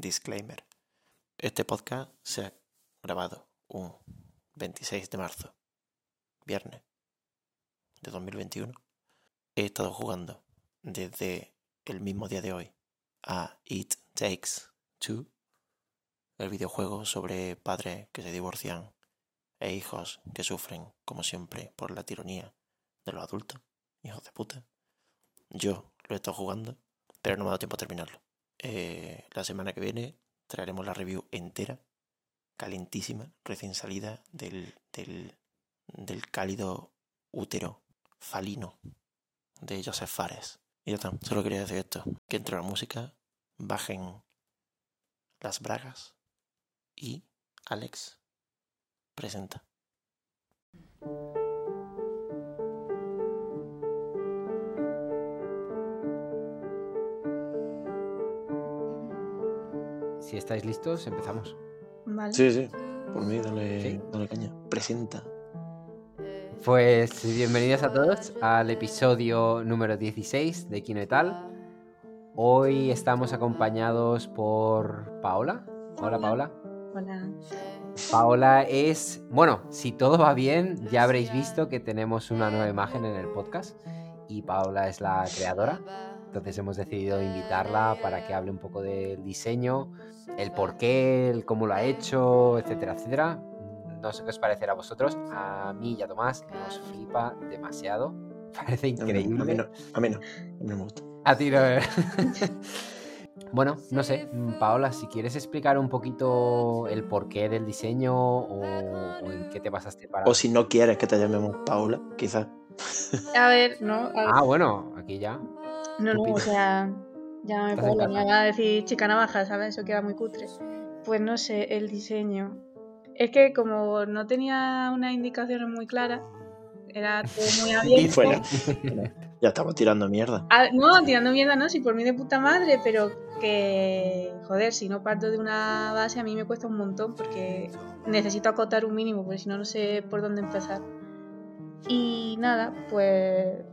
Disclaimer. Este podcast se ha grabado un 26 de marzo, viernes de 2021. He estado jugando desde el mismo día de hoy a It Takes Two, el videojuego sobre padres que se divorcian e hijos que sufren, como siempre, por la tiranía de los adultos, hijos de puta. Yo lo he estado jugando, pero no me ha dado tiempo a terminarlo. Eh, la semana que viene traeremos la review entera, calentísima, recién salida del, del, del cálido útero falino de Joseph Fares. Y ya está, solo quería decir esto, que entre la música, bajen las bragas y Alex presenta. Si estáis listos, empezamos. Vale. Sí, sí, por mí dale, Sí. dale caña. Presenta. Pues bienvenidos a todos al episodio número 16 de Kino y tal. Hoy estamos acompañados por Paola. Hola Paola. Hola. Paola es, bueno, si todo va bien, ya habréis visto que tenemos una nueva imagen en el podcast y Paola es la creadora. Entonces hemos decidido invitarla para que hable un poco del diseño, el por qué, el cómo lo ha hecho, etcétera, etcétera. No sé qué os parecerá a vosotros. A mí y a Tomás nos flipa demasiado. Parece increíble. A mí no, a mí no, a mí no me gusta. A ti no. bueno, no sé, mm, Paola, si quieres explicar un poquito el porqué del diseño o, o en qué te basaste para. O si no quieres que te llamemos Paula, quizás. A ver, no, a ver, Ah, bueno, aquí ya. No, no, o sea, ya me puedo, a decir chica navaja, ¿sabes? Eso queda muy cutre. Pues no sé, el diseño. Es que como no tenía unas indicaciones muy claras, era todo muy Y abierto. fuera. Bueno, ya estamos tirando mierda. Ah, no, tirando mierda, no, si por mí de puta madre, pero que, joder, si no parto de una base a mí me cuesta un montón porque necesito acotar un mínimo, porque si no, no sé por dónde empezar. Y nada, pues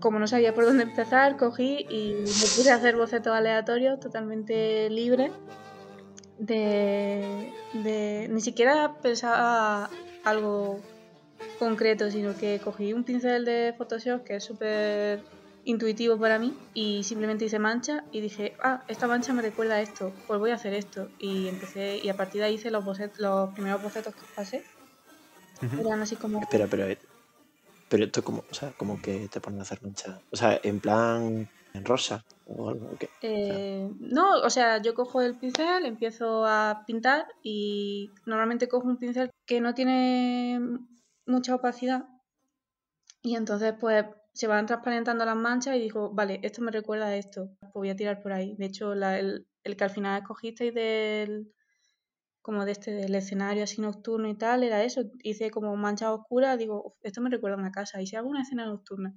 como no sabía por dónde empezar, cogí y me puse a hacer bocetos aleatorios, totalmente libres. De, de- Ni siquiera pensaba algo concreto, sino que cogí un pincel de Photoshop que es súper intuitivo para mí y simplemente hice mancha y dije, ah, esta mancha me recuerda a esto, pues voy a hacer esto. Y empecé, y a partir de ahí hice los, bocet- los primeros bocetos que pasé. Ujú. Eran así como... Espera, pero. Pero esto, como, o sea, como que te ponen a hacer mancha. O sea, en plan. En rosa o algo. ¿o qué? Eh, no, o sea, yo cojo el pincel, empiezo a pintar y normalmente cojo un pincel que no tiene mucha opacidad y entonces pues se van transparentando las manchas y digo, vale, esto me recuerda a esto, pues voy a tirar por ahí. De hecho, la- el, el que al final escogisteis del como de este del escenario así nocturno y tal, era eso. Hice como manchas oscuras, digo, "Uf, esto me recuerda a una casa. ¿Y si hago una escena nocturna?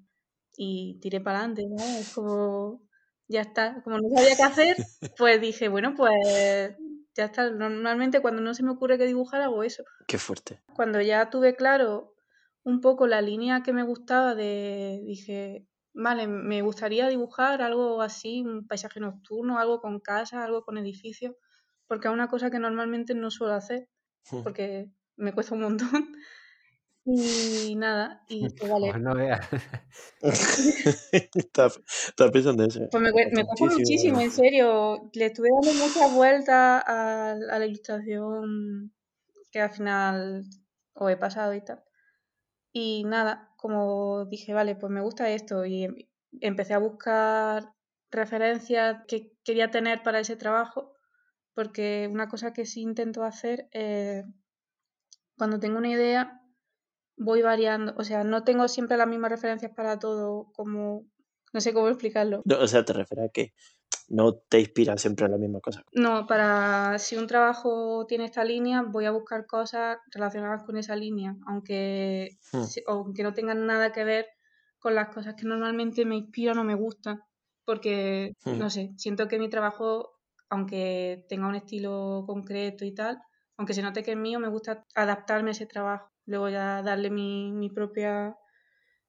Y tiré para adelante, ¿no? Es como, ya está. Como no sabía qué hacer, pues dije, bueno, pues ya está. Normalmente cuando no se me ocurre qué dibujar, hago eso. Qué fuerte. Cuando ya tuve claro un poco la línea que me gustaba de, dije, vale, me gustaría dibujar algo así, un paisaje nocturno, algo con casa, algo con edificios, porque es una cosa que normalmente no suelo hacer, porque me cuesta un montón. Y nada, y dije, vale, Pues no veas. estaba pensando eso. Pues me, me cuesta muchísimo, en serio. Le estuve dando muchas vueltas a, a la ilustración que al final os he pasado y tal. Y nada, como dije, vale, pues me gusta esto y em- empecé a buscar referencias que quería tener para ese trabajo, porque una cosa que sí intento hacer es, cuando tengo una idea, voy variando, o sea, no tengo siempre las mismas referencias para todo, como, no sé cómo explicarlo. No, o sea, te refieres a que no te inspira siempre en la misma cosa. No, para si un trabajo tiene esta línea, voy a buscar cosas relacionadas con esa línea, aunque, Hmm. si- aunque no tengan nada que ver con las cosas que normalmente me inspiran o me gustan, porque, Hmm. no sé, siento que mi trabajo, aunque tenga un estilo concreto y tal, aunque se note que es mío, me gusta adaptarme a ese trabajo, luego ya darle mi, mi propia,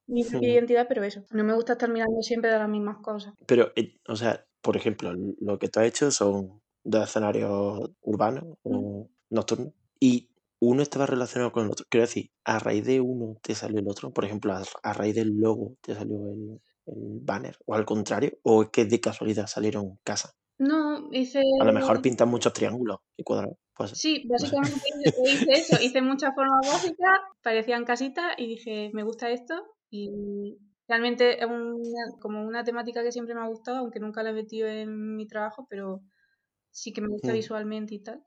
mi propia identidad, pero eso, no me gusta estar mirando siempre de las mismas cosas. Pero, eh, o sea, por ejemplo, lo que tú has hecho son dos escenarios urbanos Mm. o nocturnos y uno estaba relacionado con el otro. Quiero decir, a raíz de uno te salió el otro. Por ejemplo, a, a raíz del logo te salió el, el banner. O al contrario, o es que de casualidad salieron casas. No, hice... A lo mejor pintan muchos triángulos y cuadrados. Pues, Sí, básicamente hice- hice eso, hice muchas formas básicas, parecían casitas y dije, me gusta esto y realmente es una- como una temática que siempre me ha gustado, aunque nunca la he metido en mi trabajo, pero sí que me gusta Mm. visualmente y tal.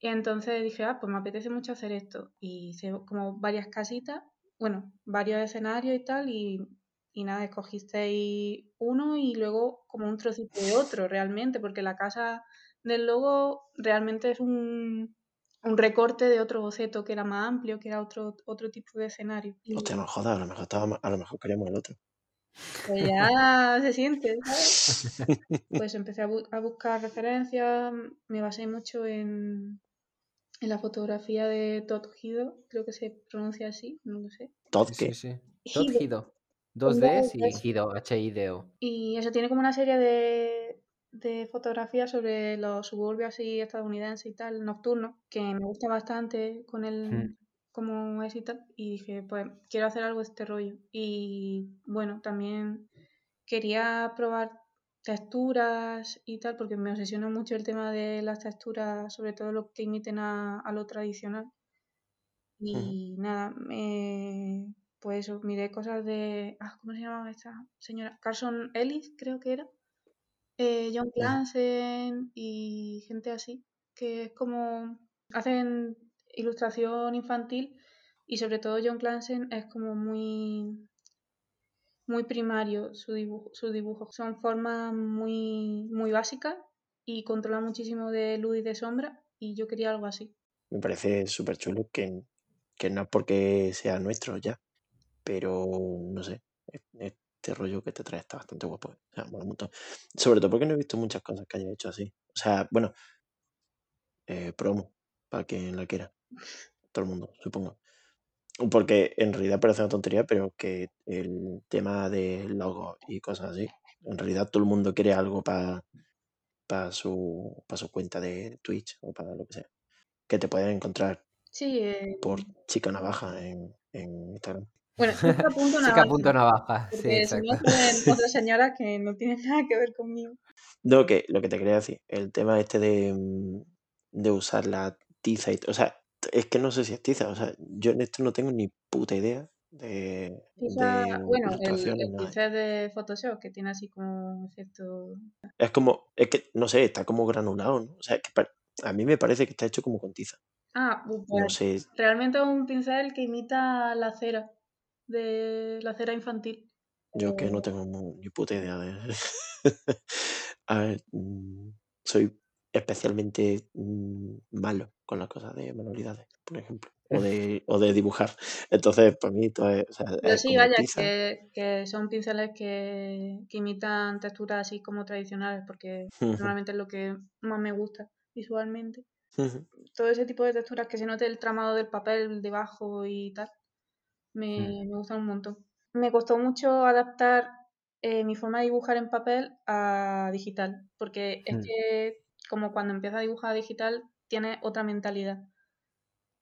Y entonces dije, ah, pues me apetece mucho hacer esto. Y hice como varias casitas, bueno, varios escenarios y tal, y, y nada, escogisteis uno y luego como un trocito de otro realmente, porque la casa del logo realmente es un, un recorte de otro boceto que era más amplio, que era otro, otro tipo de escenario. Y Hostia, no jodas, a lo mejor, estaba, a lo mejor queríamos el otro. pues ya se siente, ¿sabes? Pues empecé a, bu- a buscar referencias, me basé mucho en, en la fotografía de Todd Hido, creo que se pronuncia así, no lo sé. Todd, Sí, ¿qué? sí, sí. Todd Hido. Hido. Dos Con Ds dos y. Hido, H-I-D-O. Y eso tiene como una serie de, de fotografías sobre los suburbios así estadounidenses y tal, nocturnos, que me gusta bastante con el Mm. cómo es y tal. Y dije, pues quiero hacer algo de este rollo. Y bueno, también quería probar texturas y tal, porque me obsesiona mucho el tema de las texturas, sobre todo lo que imiten a, a lo tradicional. Y nada, me, pues miré cosas de. Ah, ¿Cómo se llamaba esta señora? Carson Ellis, creo que era. Eh, John Clansen y gente así, que es como. hacen ilustración infantil y sobre todo John Clansen es como muy. muy primario su dibujo, su dibujo. Son formas muy, muy básicas y controla muchísimo de luz y de sombra y yo quería algo así. Me parece súper chulo que, que no es porque sea nuestro ya, pero no sé, es- este rollo que te trae está bastante guapo. O sea, un montón. Sobre todo porque no he visto muchas cosas que haya hecho así. O sea, bueno, eh, promo, para quien la quiera. Todo el mundo, supongo. Porque en realidad parece una tontería, pero que el tema de logos y cosas así, en realidad todo el mundo quiere algo para su, pa su cuenta de Twitch o para lo que sea. Que te pueden encontrar Sí, eh, por Chica Navaja en, en Instagram. Bueno, chica punto Chica navaja, punto navaja. Sí, porque si no exacto. salen otras señoras que no tienen nada que ver conmigo. No, que lo que te quería decir, el tema este de, mm, de usar la tiza y o sea, es que no sé si es tiza, o sea, yo en esto no tengo ni puta idea de, de bueno, el, el pincel de Photoshop que tiene así como efecto. Es como, es que, no sé, está como granulado, ¿no? O sea, es que a mí me parece que está hecho como con tiza. Ah, bu- No pues sé, realmente es un pincel que imita la cera, de la cera infantil. yo que no Eh, tengo ni puta idea de... A ver, mm, soy especialmente mm, malo con las cosas de manualidades, por ejemplo, o de, o de dibujar. Entonces, para mí, todo es, o sea, Pero sí, vaya, que, que son pinceles que, que imitan texturas así como tradicionales, porque normalmente es lo que más me gusta visualmente. Todo ese tipo de texturas que se note el tramado del papel debajo y tal, Mm. me, me gustan un montón. Me costó mucho adaptar eh, mi forma de dibujar en papel a digital, porque es Mm. que como cuando empiezas a dibujar digital tienes otra mentalidad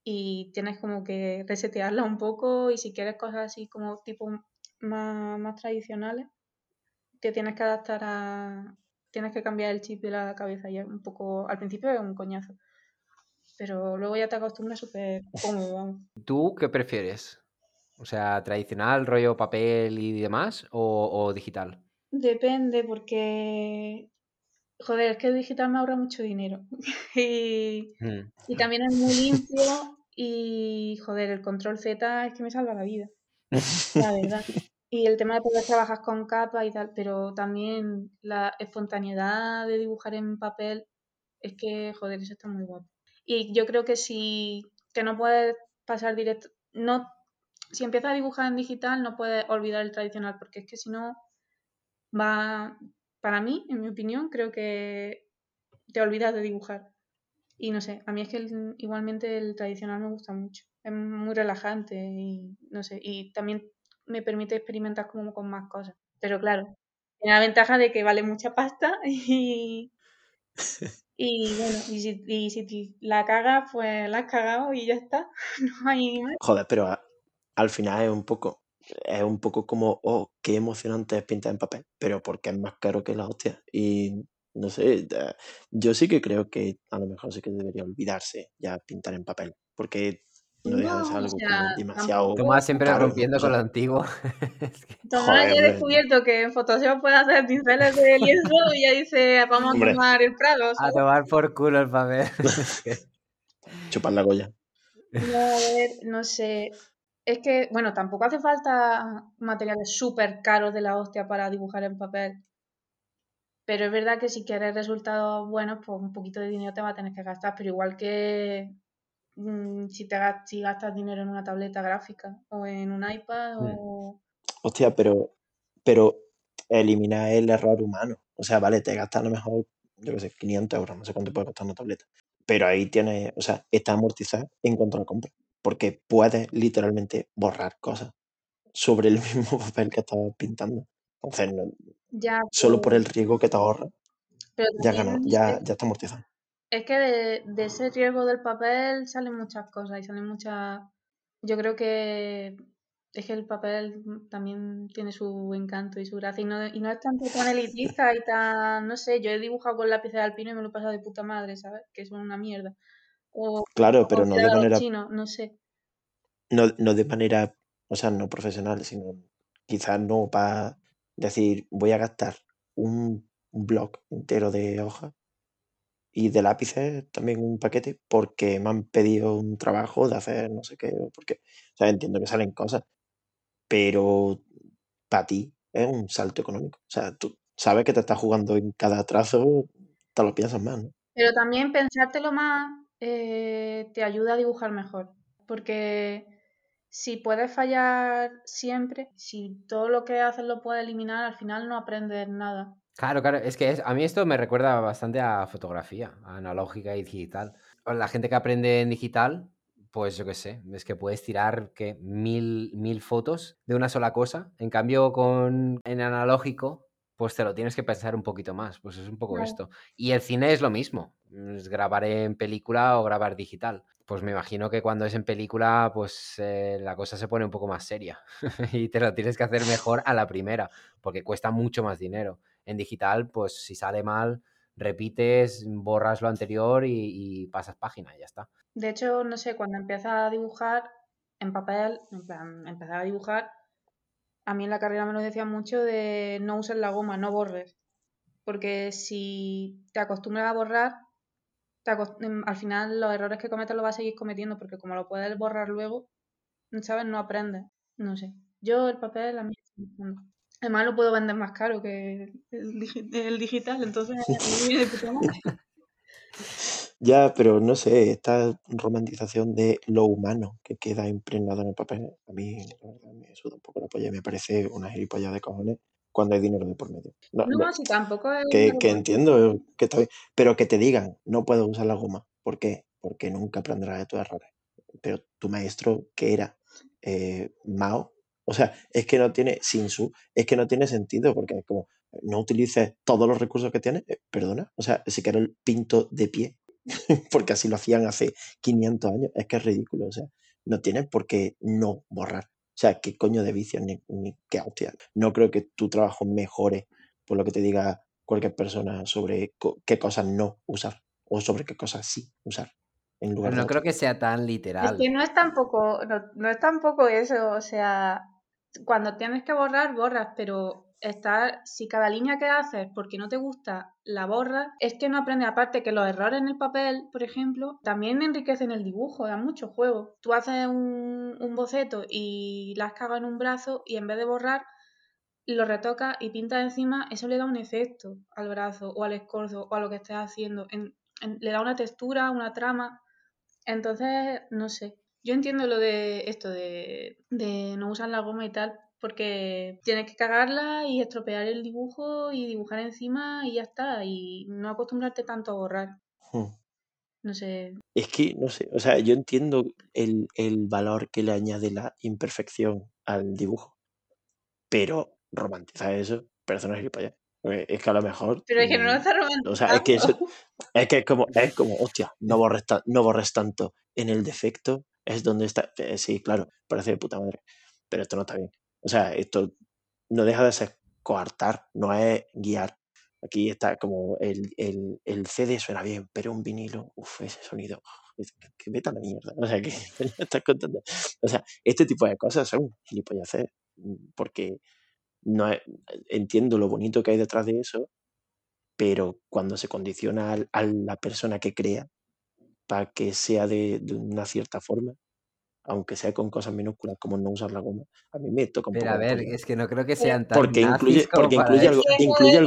y tienes como que resetearla un poco y si quieres cosas así como tipo más, más tradicionales, te tienes que adaptar a... tienes que cambiar el chip de la cabeza y un poco... al principio es un coñazo, pero luego ya te acostumbras súper cómodo, vamos. ¿Tú qué prefieres? O sea, tradicional, rollo papel y demás, o, o digital. Depende porque, joder, es que el digital me ahorra mucho dinero y, Mm. y también es muy limpio y, joder, el control Z es que me salva la vida, la verdad. Y el tema de poder trabajar con capa y tal, pero también la espontaneidad de dibujar en papel es que, joder, eso está muy guapo. Y yo creo que si, que no puedes pasar directo, no, si empiezas a dibujar en digital no puedes olvidar el tradicional, porque es que si no va, para mí, en mi opinión, creo que te olvidas de dibujar. Y no sé, a mí es que igualmente el tradicional me gusta mucho. Es muy relajante y no sé, y también me permite experimentar como con más cosas. Pero claro, tiene la ventaja de que vale mucha pasta y, Y bueno, y si, la cagas, pues la has cagado y ya está. No hay. Joder, pero al final es un poco, es un poco como, oh, qué emocionante es pintar en papel, pero porque es más caro que la hostia. Y no sé, yo sí que creo que a lo mejor sí que debería olvidarse ya pintar en papel, porque no deja de ser No, o algo sea, como demasiado Tomás siempre caro. rompiendo o sea, con lo antiguo. Es que- Tomás ya ha descubierto que en Photoshop puede hacer pinceles de lienzo y ya dice, vamos Hombre. a tomar el Prado. a tomar por culo el papel. Chupar la goya. No, a ver, no sé. Es que, bueno, tampoco hace falta materiales súper caros de la hostia para dibujar en papel. Pero es verdad que si quieres resultados buenos, pues un poquito de dinero te va a tener que gastar. Pero igual que mm, si, te, gas- si gastas dinero en una tableta gráfica o en un iPad o... Hostia, pero, pero elimina el error humano. O sea, vale, te gastas a lo mejor, yo qué sé, 500 euros, no sé cuánto puede costar una tableta. Pero ahí tienes, o sea, está amortizada en cuanto a la compra. Porque puedes literalmente borrar cosas sobre el mismo papel que estabas pintando. Entonces, no- Ya, solo por el riesgo que te ahorras, pero ya ganó, es ya, que- ya está amortizado. Es que de, de ese riesgo del papel salen muchas cosas y salen muchas... Yo creo que es que el papel también tiene su encanto y su gracia y no, y no es tanto tan elitista y tan... No sé, yo he dibujado con lápices de alpino y me lo he pasado de puta madre, ¿sabes? Que son una mierda. O, Claro, o pero no de manera no sé. no, no de manera, o sea, no profesional, sino quizás no para decir, voy a gastar un, un blog entero de hojas y de lápices también un paquete porque me han pedido un trabajo de hacer no sé qué, porque, o sea, entiendo que salen cosas, pero para ti es un salto económico. O sea, tú sabes que te estás jugando en cada trazo, te lo piensas más, ¿no? Pero también pensártelo más eh, te ayuda a dibujar mejor. Porque si puedes fallar siempre, si todo lo que haces lo puedes eliminar, al final no aprendes nada. Claro, claro, es que a mí esto me recuerda bastante a fotografía, a analógica y digital. La gente que aprende en digital, pues yo qué sé, es que puedes tirar que mil, mil fotos de una sola cosa. En cambio, con en analógico, pues te lo tienes que pensar un poquito más. Pues es un poco Claro. esto. Y el cine es lo mismo, es grabar en película o grabar digital. Pues me imagino que cuando es en película, pues eh, la cosa se pone un poco más seria y te lo tienes que hacer mejor a la primera, porque cuesta mucho más dinero. En digital, pues si sale mal, repites, borras lo anterior y, y pasas página y ya está. De hecho, no sé, cuando empiezas a dibujar en papel, en plan, empezar a dibujar, a mí en la carrera me lo decían mucho de no uses la goma, no borres. Porque si te acostumbras a borrar, te acos- em, al final los errores que cometes los vas a seguir cometiendo, porque como lo puedes borrar luego, ¿sabes? No aprendes. No sé. Yo el papel a mí. Además lo puedo vender más caro que el digital, entonces a mí me viene de puta madre. Ya, pero no sé, esta romantización de lo humano que queda impregnado en el papel, a mí la verdad, me suda un poco la polla y me parece una gilipollas de cojones cuando hay dinero de por medio. No, No, no, si tampoco es que, que entiendo que está bien, pero que te digan, no puedo usar la goma. ¿Por qué? Porque nunca aprenderás de tus errores. Pero tu maestro, que era eh, Mao, o sea, es que no tiene, sin su, es que no tiene sentido, porque es como, no utilices todos los recursos que tienes, eh, perdona, o sea, si quiero el pinto de pie, porque así lo hacían hace 500 años, es que es ridículo, o sea, no tienes por qué no borrar. O sea, qué coño de vicio, ni, ni qué hostia. No creo que tu trabajo mejore por lo que te diga cualquier persona sobre co- qué cosas no usar o sobre qué cosas sí usar en lugar Pero de no creo que sea tan Es literal. que no es tampoco, no, no es tampoco eso, o sea, cuando tienes que borrar, borras, pero estar, si cada línea que haces porque no te gusta la borras, es que no aprendes. Aparte que los errores en el papel, por ejemplo, también enriquecen el dibujo, da mucho juego. Tú haces un, un boceto y la has cagado en un brazo y en vez de borrar, lo retocas y pintas encima, eso le da un efecto al brazo o al escorzo o a lo que estés haciendo. En- en- le da una textura, una trama. Entonces, no sé. Yo entiendo lo de esto de, de no usar la goma y tal, porque tienes que cagarla y estropear el dibujo y dibujar encima y ya está. Y no acostumbrarte tanto a borrar. Hmm. No sé. Es que, no sé, o sea, yo entiendo el, el valor que le añade la imperfección al dibujo, pero romantizar eso, una gilipollas. Porque Es que a lo mejor, Pero es que no lo mm, está o sea, es que eso, romantizando. Es que es como, es como, hostia, no borres, ta- no borres tanto. En el defecto es donde está. eh, sí, claro, parece de puta madre. Pero esto no está bien. O sea, esto no deja de ser coartar, no es guiar. Aquí está como el, el, el CD suena bien, pero un vinilo, uff, ese sonido, que, vete la mierda. O sea, que estás contando. O sea, este tipo de cosas son gilipolleces, porque no es- entiendo lo bonito que hay detrás de eso, pero cuando se condiciona a la persona que crea para que sea de una cierta forma, aunque sea con cosas minúsculas como no usar la goma, a mí me toca un Pero poco a ver, es que no creo que sean tan Porque incluye, porque incluye algo, incluye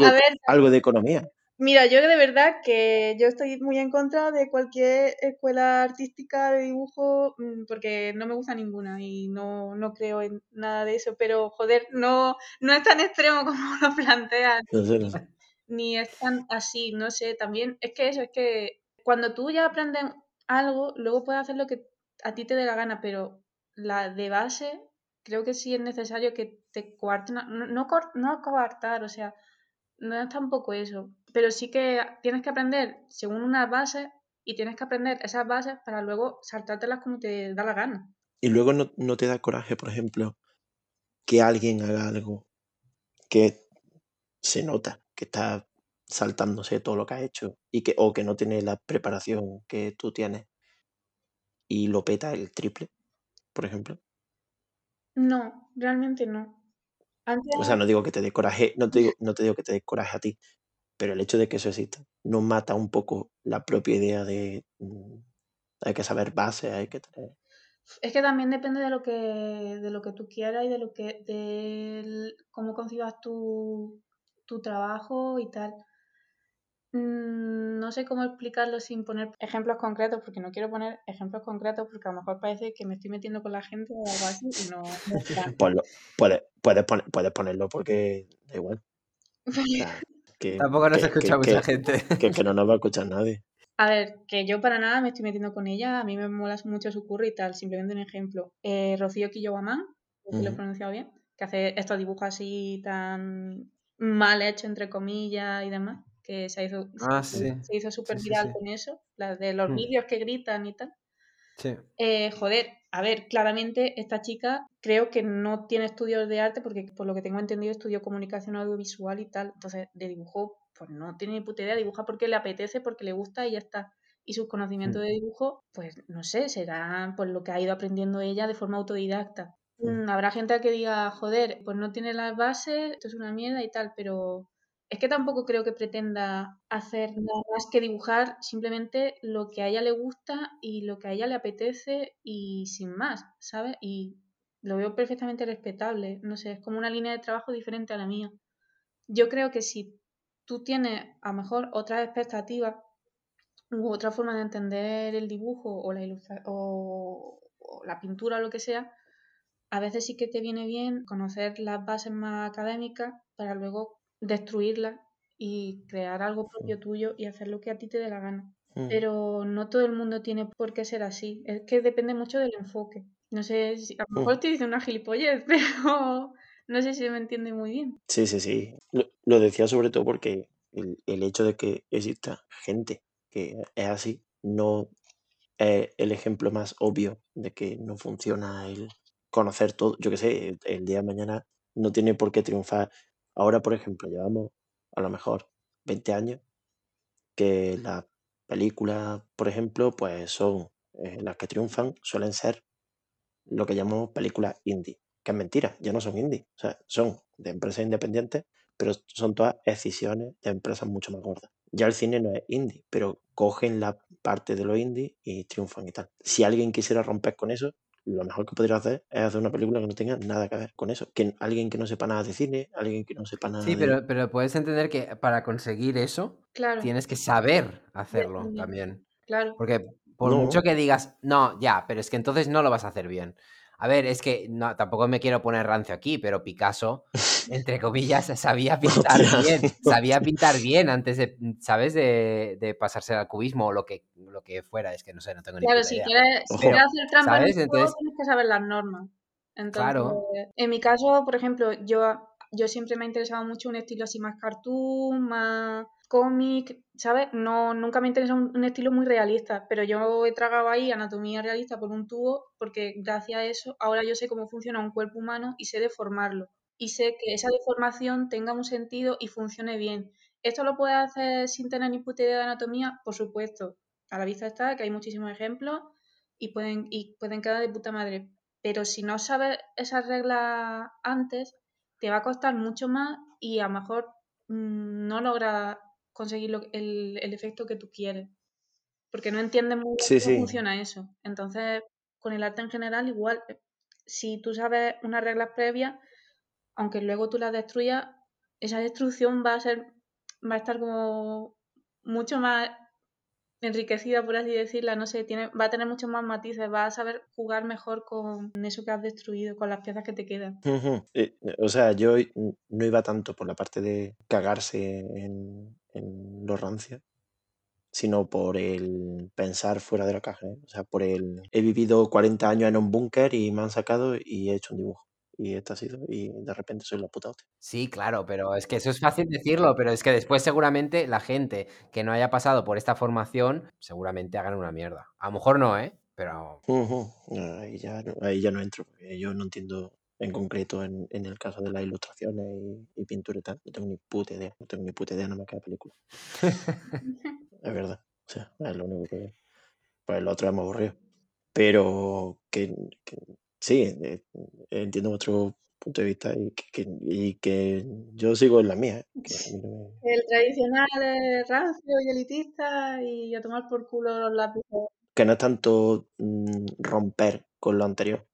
algo de economía. Mira, yo de verdad que yo estoy muy en contra de cualquier escuela artística de dibujo mm, porque no me gusta ninguna y no, no creo en nada de eso, pero joder, no, no es tan extremo como lo plantean, No sé, no sé. ni es tan así, no sé, también es que eso, es que cuando tú ya aprendes algo, luego puedes hacer lo que a ti te dé la gana, pero la de base creo que sí es necesario que te coarten, no, no, no coartar, o sea, no es tampoco eso, pero sí que tienes que aprender según unas bases y tienes que aprender esas bases para luego saltártelas como te da la gana. Y luego no, no te da coraje, por ejemplo, que alguien haga algo que se nota que está saltándose todo lo que ha hecho y que, o que no tiene la preparación que tú tienes y lo peta el triple, por ejemplo. No, realmente no. Antes, O sea, no digo que te dé coraje, no te digo, no te digo que te dé coraje a ti, pero el hecho de que eso exista no mata un poco la propia idea de mm, hay que saber base, hay que tener. es que también depende de lo que, de lo que tú quieras y de lo que, de cómo concibas tu, tu trabajo y tal. Mm, No sé cómo explicarlo sin poner ejemplos concretos, porque no quiero poner ejemplos concretos, porque a lo mejor parece que me estoy metiendo con la gente o algo así, y no, puedes, puedes, poner- puedes ponerlo porque da igual. O sea, que, Tampoco nos que, escucha que, mucha que, gente. que, que no nos va a escuchar nadie. A ver, que yo para nada me estoy metiendo con ella, a mí me mola mucho su curry y tal, simplemente un ejemplo. Eh, Rocío Quillogamán, si lo he pronunciado bien, que hace estos dibujos así tan mal hechos, entre comillas y demás, que se hizo, Ah, hizo- sí. se hizo súper Sí, viral sí. con eso, las de los Hmm. vídeos que gritan y tal. Sí. Eh, joder, a ver, claramente esta chica creo que no tiene estudios de arte porque por lo que tengo entendido estudió comunicación audiovisual y tal, entonces de dibujo pues no tiene ni puta idea, dibuja porque le apetece, porque le gusta y ya está. Y sus conocimientos Hmm. de dibujo, pues no sé, será por lo que ha ido aprendiendo ella de forma autodidacta. Mm. Mm, Habrá gente que diga, joder, pues no tiene las bases, esto es una mierda y tal, pero es que tampoco creo que pretenda hacer nada más que dibujar simplemente lo que a ella le gusta y lo que a ella le apetece y sin más, ¿sabes? Y lo veo perfectamente respetable, no sé, es como una línea de trabajo diferente a la mía. Yo creo que si tú tienes a lo mejor otras expectativas u otra forma de entender el dibujo o la ilustra o, o la pintura o lo que sea, a veces sí que te viene bien conocer las bases más académicas para luego destruirlas y crear algo propio tuyo y hacer lo que a ti te dé la gana. Mm. Pero no todo el mundo tiene por qué ser así. Es que depende mucho del enfoque. No sé, si, a lo Mm. mejor estoy diciendo una gilipollez, pero no sé si me entiende muy bien. Sí, sí, sí. Lo, lo decía sobre todo porque el, el hecho de que exista gente que es así no es el ejemplo más obvio de que no funciona el conocer todo. Yo qué sé, el, el día de mañana no tiene por qué triunfar. Ahora, por ejemplo, llevamos a lo mejor 20 años que las películas, por ejemplo, pues son eh, las que triunfan, suelen ser lo que llamamos películas indie, que es mentira, ya no son indie, o sea, son de empresas independientes, pero son todas decisiones de empresas mucho más gordas. Ya el cine no es indie, pero cogen la parte de lo indie y triunfan y tal. Si alguien quisiera romper con eso, lo mejor que podría hacer es hacer una película que no tenga nada que ver con eso. Que alguien que no sepa nada de cine, alguien que no sepa nada Sí, de... pero, pero puedes entender que para conseguir eso Claro, tienes que saber hacerlo también. claro. Porque por No. mucho que digas, no, ya, pero es que entonces no lo vas a hacer bien. A ver, es que no, tampoco me quiero poner rancio aquí, pero Picasso, entre comillas, sabía pintar bien. Sabía pintar bien antes de, ¿sabes? De, de pasarse al cubismo o lo que, lo que fuera. Es que no sé, no tengo ni Claro, si idea. quieres, si quieres hacer trampa en el juego, Entonces- tienes que saber las normas. Entonces, Claro. en mi caso, por ejemplo, yo yo siempre me ha interesado mucho un estilo así más cartoon, más cómic, ¿sabes? No, nunca me interesa un, un, estilo muy realista, pero yo he tragado ahí anatomía realista por un tubo porque gracias a eso ahora yo sé cómo funciona un cuerpo humano y sé deformarlo. Y sé que esa deformación tenga un sentido y funcione bien. ¿Esto lo puedes hacer sin tener ni puta idea de anatomía? Por supuesto. A la vista está que hay muchísimos ejemplos y pueden, y pueden quedar de puta madre. Pero si no sabes esas reglas antes, te va a costar mucho más y a lo mejor mmm, no logras conseguir lo, el, el, efecto que tú quieres. Porque no entiendes muy bien Sí, cómo sí. funciona eso. Entonces, con el arte en general, igual, si tú sabes unas reglas previas, aunque luego tú las destruyas, esa destrucción va a ser, va a estar como mucho más enriquecida, por así decirla, no sé, tiene, va a tener muchos más matices, va a saber jugar mejor con eso que has destruido, con las piezas que te quedan. O sea, yo no iba tanto por la parte de cagarse en, en lo sino por el pensar fuera de la caja. ¿eh? O sea, por el he vivido 40 años en un búnker y me han sacado y he hecho un dibujo. Y esto ha sido, y de repente soy la puta hostia. Sí, claro, pero es que eso es fácil decirlo, pero es que después seguramente la gente que no haya pasado por esta formación seguramente hagan una mierda. A lo mejor no, ¿eh? Pero... Uh -huh. ahí, ya, ahí ya no entro, porque yo no entiendo en concreto en, en el caso de las ilustraciones y, y, pintura y tal. No tengo ni puta idea, no tengo ni puta idea, no me queda película. es verdad, o sea, es lo único que... Pues el otro es más aburrido. Pero que, que sí, eh, entiendo vuestro punto de vista y que, que, y que yo sigo en la mía. ¿eh? No me... El tradicional es rancio y elitista y a tomar por culo los lápices. Que no es tanto mmm, romper con lo anterior,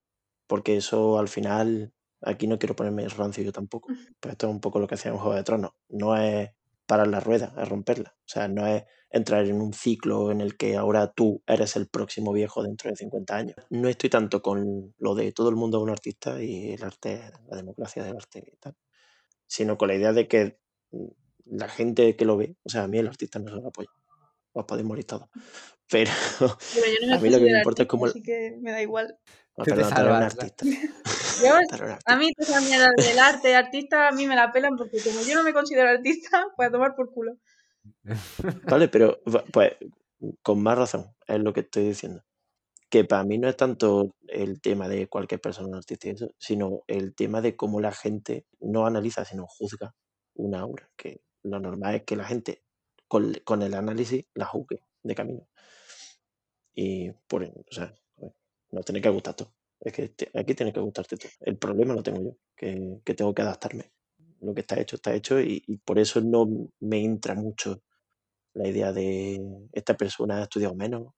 porque eso al final, aquí no quiero ponerme rancio yo tampoco, pero esto es un poco lo que hacía un Juego de Tronos, no es parar la rueda, es romperla, o sea, no es entrar en un ciclo en el que ahora tú eres el próximo viejo dentro de 50 años. No estoy tanto con lo de todo el mundo es un artista y el arte, la democracia del arte y tal, sino con la idea de que la gente que lo ve, o sea, a mí el artista no se lo apoya. Os podéis morir todos. Pero, Pero no a mí lo que me importa artista, es cómo... Así que me da igual. No, Tú te perdón, un artista. Yo, a mí esa mierda del arte, artista, a mí me la pelan porque como yo no me considero artista, pues a tomar por culo. Vale, pero pues con más razón es lo que estoy diciendo. Que para mí no es tanto el tema de cualquier persona artista eso, sino el tema de cómo la gente no analiza, sino juzga una obra. Que lo normal es que la gente con, con el análisis la juzgue de camino. Y por o sea, no tiene que gustar todo. Es que te, aquí tiene que gustarte todo. El problema lo tengo yo, que, que tengo que adaptarme. Lo que está hecho, está hecho, y, y, por eso no me entra mucho la idea de esta persona ha estudiado menos,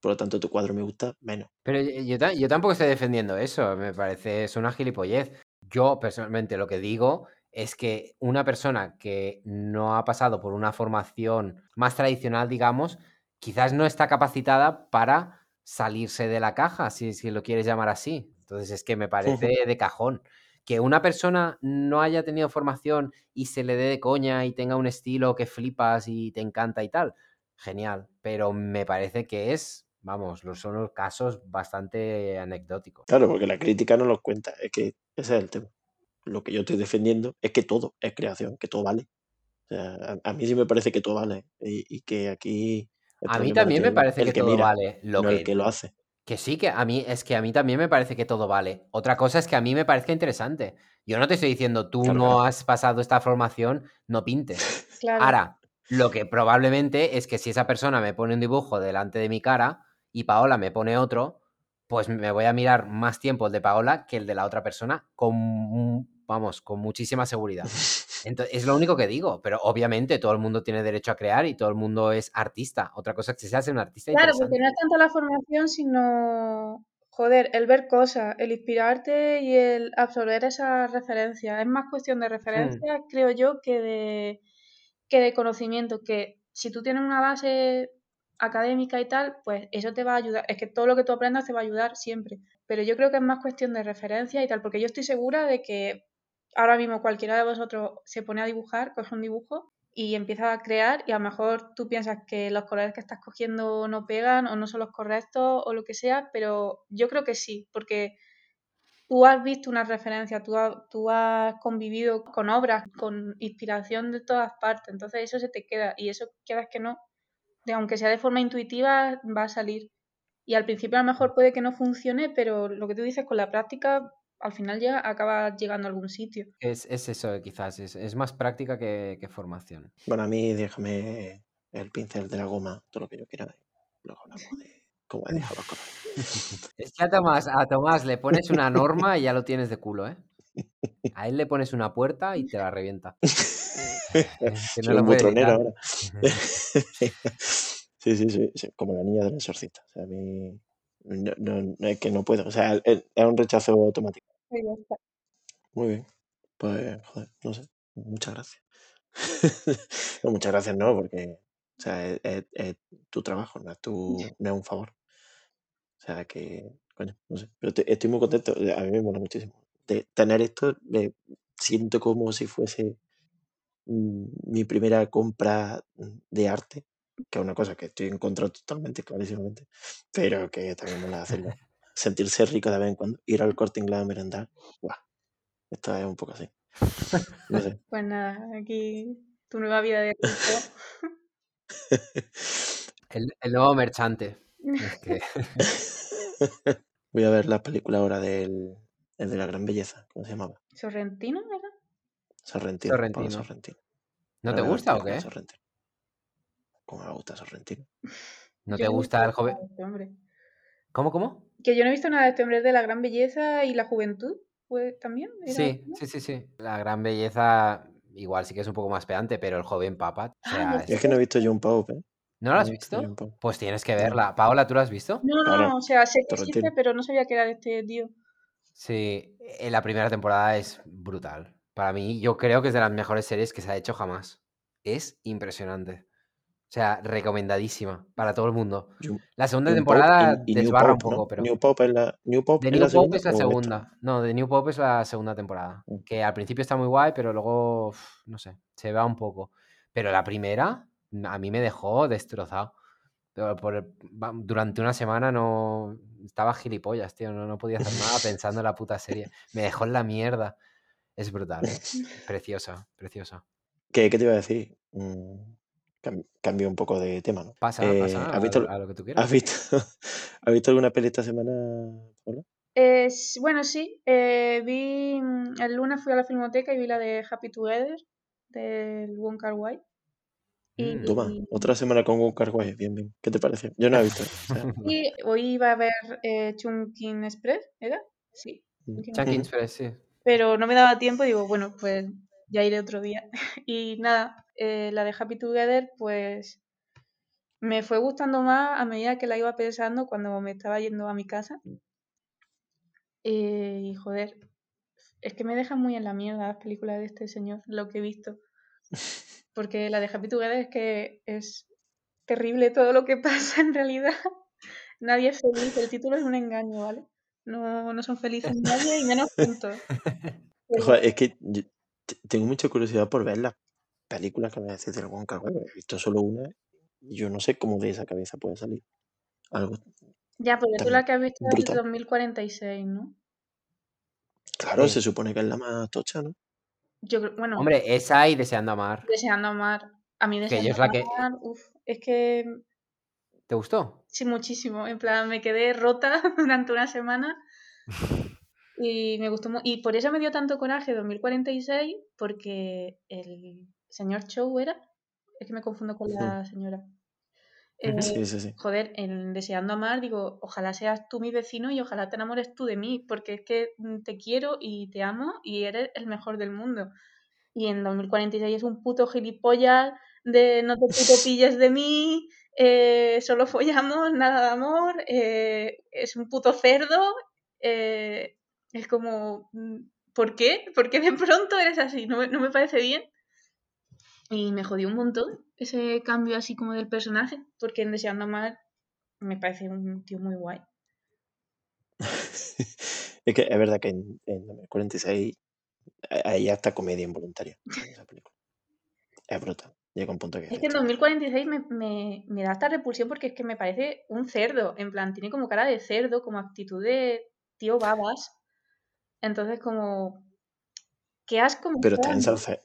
por lo tanto tu cuadro me gusta menos. Pero yo, yo, yo tampoco estoy defendiendo eso, me parece, es una gilipollez. Yo personalmente lo que digo es que una persona que no ha pasado por una formación más tradicional, digamos, quizás no está capacitada para salirse de la caja, si, si lo quieres llamar así. Entonces es que me parece de cajón. Que una persona no haya tenido formación y se le dé de coña y tenga un estilo que flipas y te encanta y tal, genial. Pero me parece que es, vamos, son los casos bastante anecdóticos. Claro, porque la crítica no los cuenta, es que ese es el tema. Lo que yo estoy defendiendo es que todo es creación, que todo vale. O sea, a, a mí sí me parece que todo vale y, y que aquí a mí también me parece que, que todo mira, vale. Lo no que, el que lo hace. Que sí, que a mí es que a mí también me parece que todo vale. Otra cosa es que a mí me parezca interesante. Yo no te estoy diciendo, tú Claro, no claro. has pasado esta formación, no pintes. Claro. Ahora, lo que probablemente es que si esa persona me pone un dibujo delante de mi cara y Paola me pone otro, pues me voy a mirar más tiempo el de Paola que el de la otra persona con, vamos, con muchísima seguridad. Entonces, es lo único que digo, pero obviamente todo el mundo tiene derecho a crear y todo el mundo es artista. Otra cosa es que se hace un artista Claro, porque no es tanto la formación, sino, joder, el ver cosas, el inspirarte y el absorber esas referencias. Es más cuestión de Hmm. referencias, creo yo, que de, que de conocimiento. Que si tú tienes una base académica y tal, pues eso te va a ayudar. Es que todo lo que tú aprendas te va a ayudar siempre. Pero yo creo que es más cuestión de referencia y tal, porque yo estoy segura de que ahora mismo cualquiera de vosotros se pone a dibujar, coge un dibujo y empieza a crear y a lo mejor tú piensas que los colores que estás cogiendo no pegan o no son los correctos o lo que sea, pero yo creo que sí, porque tú has visto una referencia, tú tú has convivido con obras, con inspiración de todas partes, entonces eso se te queda y eso quieras que no, de, aunque sea de forma intuitiva, va a salir. Y al principio a lo mejor puede que no funcione, pero lo que tú dices con la práctica, al final ya acaba llegando a algún sitio. Es, es eso, quizás, es, es más práctica que, que formación. Bueno, a mí déjame el pincel de la goma, todo lo que yo quiera. Luego hablamos de cómo he dejado las cosas. Es que a Tomás, a Tomás le pones una norma y ya lo tienes de culo, ¿eh? A él le pones una puerta y te la revienta. Es que no Soy lo puede ahora. sí, sí, sí, sí, como la niña del exorcista. O sea, a mí no, no- no es que no puedo. O sea, es un rechazo automático. Muy bien. Pues, joder, no sé. Muchas gracias. muchas gracias no, porque o sea, es, tu trabajo, no es, tu, no es un favor. O sea, que, coño, no sé. Pero te- estoy muy contento. A mí me mola muchísimo. De tener esto, siento como si fuese mm, mi primera compra de arte, que es una cosa que estoy en contra totalmente, clarísimamente, pero que también mola hacerlo. Sentirse rico de vez en cuando, ir al corte inglés a merendar, guau, esto es un poco así. No sé. Pues nada, aquí tu nueva vida de rico. El, el nuevo merchante. Es que Voy a ver la película ahora del el de la gran belleza, ¿cómo se llamaba? ¿Sorrentino era? Sorrentino. Sorrentino. Sorrentino. ¿No te gusta o qué? Sorrentino. ¿Cómo me gusta Sorrentino? ¿No Yo te gusta el joven? este hombre. ¿Cómo, cómo? Que yo no he visto nada de este hombre es de la gran belleza y la juventud, pues también. ¿Era Sí, ¿no? sí, sí, sí. La gran belleza, igual sí que es un poco más pedante, pero el joven papa, o Ah, sea, es- Es que no he visto John Pope, ¿eh? ¿no lo No has visto. Pues tienes que No. verla. Paola, ¿tú lo has visto? No, no, Claro, o sea, sé que existe, pero no sabía que era de este tío. Sí, en la primera temporada es brutal. Para mí, yo creo que es de las mejores series que se ha hecho jamás. Es impresionante. O sea, recomendadísima para todo el mundo. La segunda temporada y, y New desbarra un poco, pero... New Pope es la, New es New la Pope segunda es la segunda. No, The New Pope es la segunda temporada. Mm. Que al principio está muy guay, pero luego, uf, no sé, se va un poco. Pero la primera a mí me dejó destrozado. Por durante una semana no estaba gilipollas, tío. No, no podía hacer nada pensando en la puta serie. Me dejó en la mierda. Es brutal. Preciosa, preciosa. ¿Qué, qué te iba a decir? Mm, cambio un poco de tema, ¿no? Pasa, Eh, pasa ¿has, a, visto, lo- a lo que tú quieras. has, visto, ¿Has visto alguna peli esta semana? Eh, bueno, sí, eh, vi, mm, el lunes fui a la filmoteca y vi la de Happy Together, del Wong Kar Wai. Y, Mm. Toma, otra semana con Wong Kar Wai. Bien, bien. ¿Qué te pareció? Yo no la he visto. o sea, y hoy iba a ver eh, Chungking Express, ¿era? Sí. mm. Chungking. Express, sí. pero no me daba tiempo y digo, bueno, pues ya iré otro día. Y nada, eh, la de Happy Together, pues me fue gustando más a medida que la iba pensando cuando me estaba yendo a mi casa. Eh, y joder, es que me dejan muy en la mierda las películas de este señor, lo que he visto. Porque la de Happy Together es que es terrible todo lo que pasa en realidad. Nadie es feliz, el título es un engaño, ¿vale? No, no son felices nadie y menos juntos. Pero- es que yo tengo mucha curiosidad por ver las películas que me decís del Kar Wai. He visto solo una y yo no sé cómo de esa cabeza puede salir algo. Ya, porque tú la que has visto es el brutal. 2046, ¿no? Claro, Sí. se supone que es la más tocha, ¿no? Yo creo, bueno, Hombre, esa y Deseando Amar. deseando amar. A mí Que deseando yo es la que- amar, uf, es que ¿Te gustó? sí, muchísimo. En plan, me quedé rota durante una semana y me gustó mu- Y por eso me dio tanto coraje 2046, porque el señor Chow era. Es que me confundo con la señora. Eh, Ujú. Sí, sí, sí. joder, en Deseando Amar digo, ojalá seas tú mi vecino y ojalá te enamores tú de mí, porque es que mm, te quiero y te amo y eres el mejor del mundo. Y en 2046 es un puto gilipollas de no te puto pilles de mí, eh, solo follamos, nada de amor, eh, es un puto cerdo, es como, mm, ¿por qué? ¿Por qué de pronto eres así? No me parece bien. Y me jodió un montón ese cambio así como del personaje, porque en Deseando Amar me parece un tío muy guay. es que es verdad que en, en 2046 a- hay hasta comedia involuntaria en esa película. Es brutal. Llega un punto que Es que en dices, 2046 me, me, me da esta repulsión porque es que me parece un cerdo. En plan, tiene como cara de cerdo, como actitud de tío babas. Entonces, como. Qué asco. Pero está está dando. ensalza...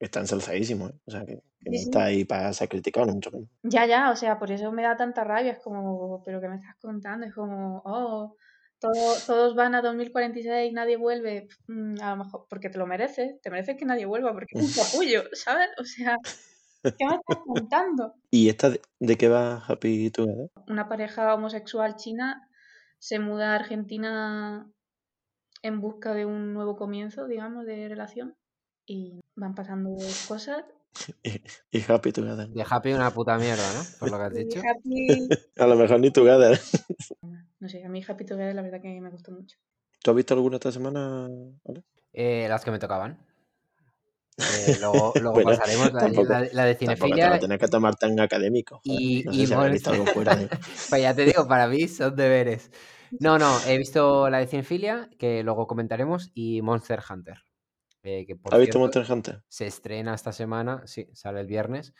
está ensalzadísimo, ¿eh? O sea, que, que no Sí, está ahí para ser criticado, ni mucho menos. Ya, ya, o sea, por eso me da tanta rabia. Es como, pero ¿qué me estás contando? Es como, oh, todo- todos van a 2046 y nadie vuelve. Mm, a lo mejor, porque te lo mereces. Te mereces que nadie vuelva porque es un capullo, ¿sabes? O sea, ¿qué me estás contando? ¿Y esta de, de qué va Happy Together? Una pareja homosexual china se muda a Argentina en busca de un nuevo comienzo, digamos, de relación. Y van pasando cosas. Y, y Happy Together. De Happy una puta mierda, ¿no? Por lo que has Y dicho. Happy... A lo mejor ni Together. No sé, a mí Happy Together la verdad que me gustó mucho. ¿Tú has visto alguna esta semana? Eh, las que me tocaban. Eh, luego luego Bueno, pasaremos la, tampoco- la- la de te cinefilia. tienes que tomar tan académico. joder. Y- no y sé si visto algo fuera de... Pues ya te digo, para mí son deberes. No, no, he visto la de cinefilia, que luego comentaremos, y Monster Hunter. Eh, que por ¿Has visto Monster Hunter? se estrena esta semana, sí, sale el viernes.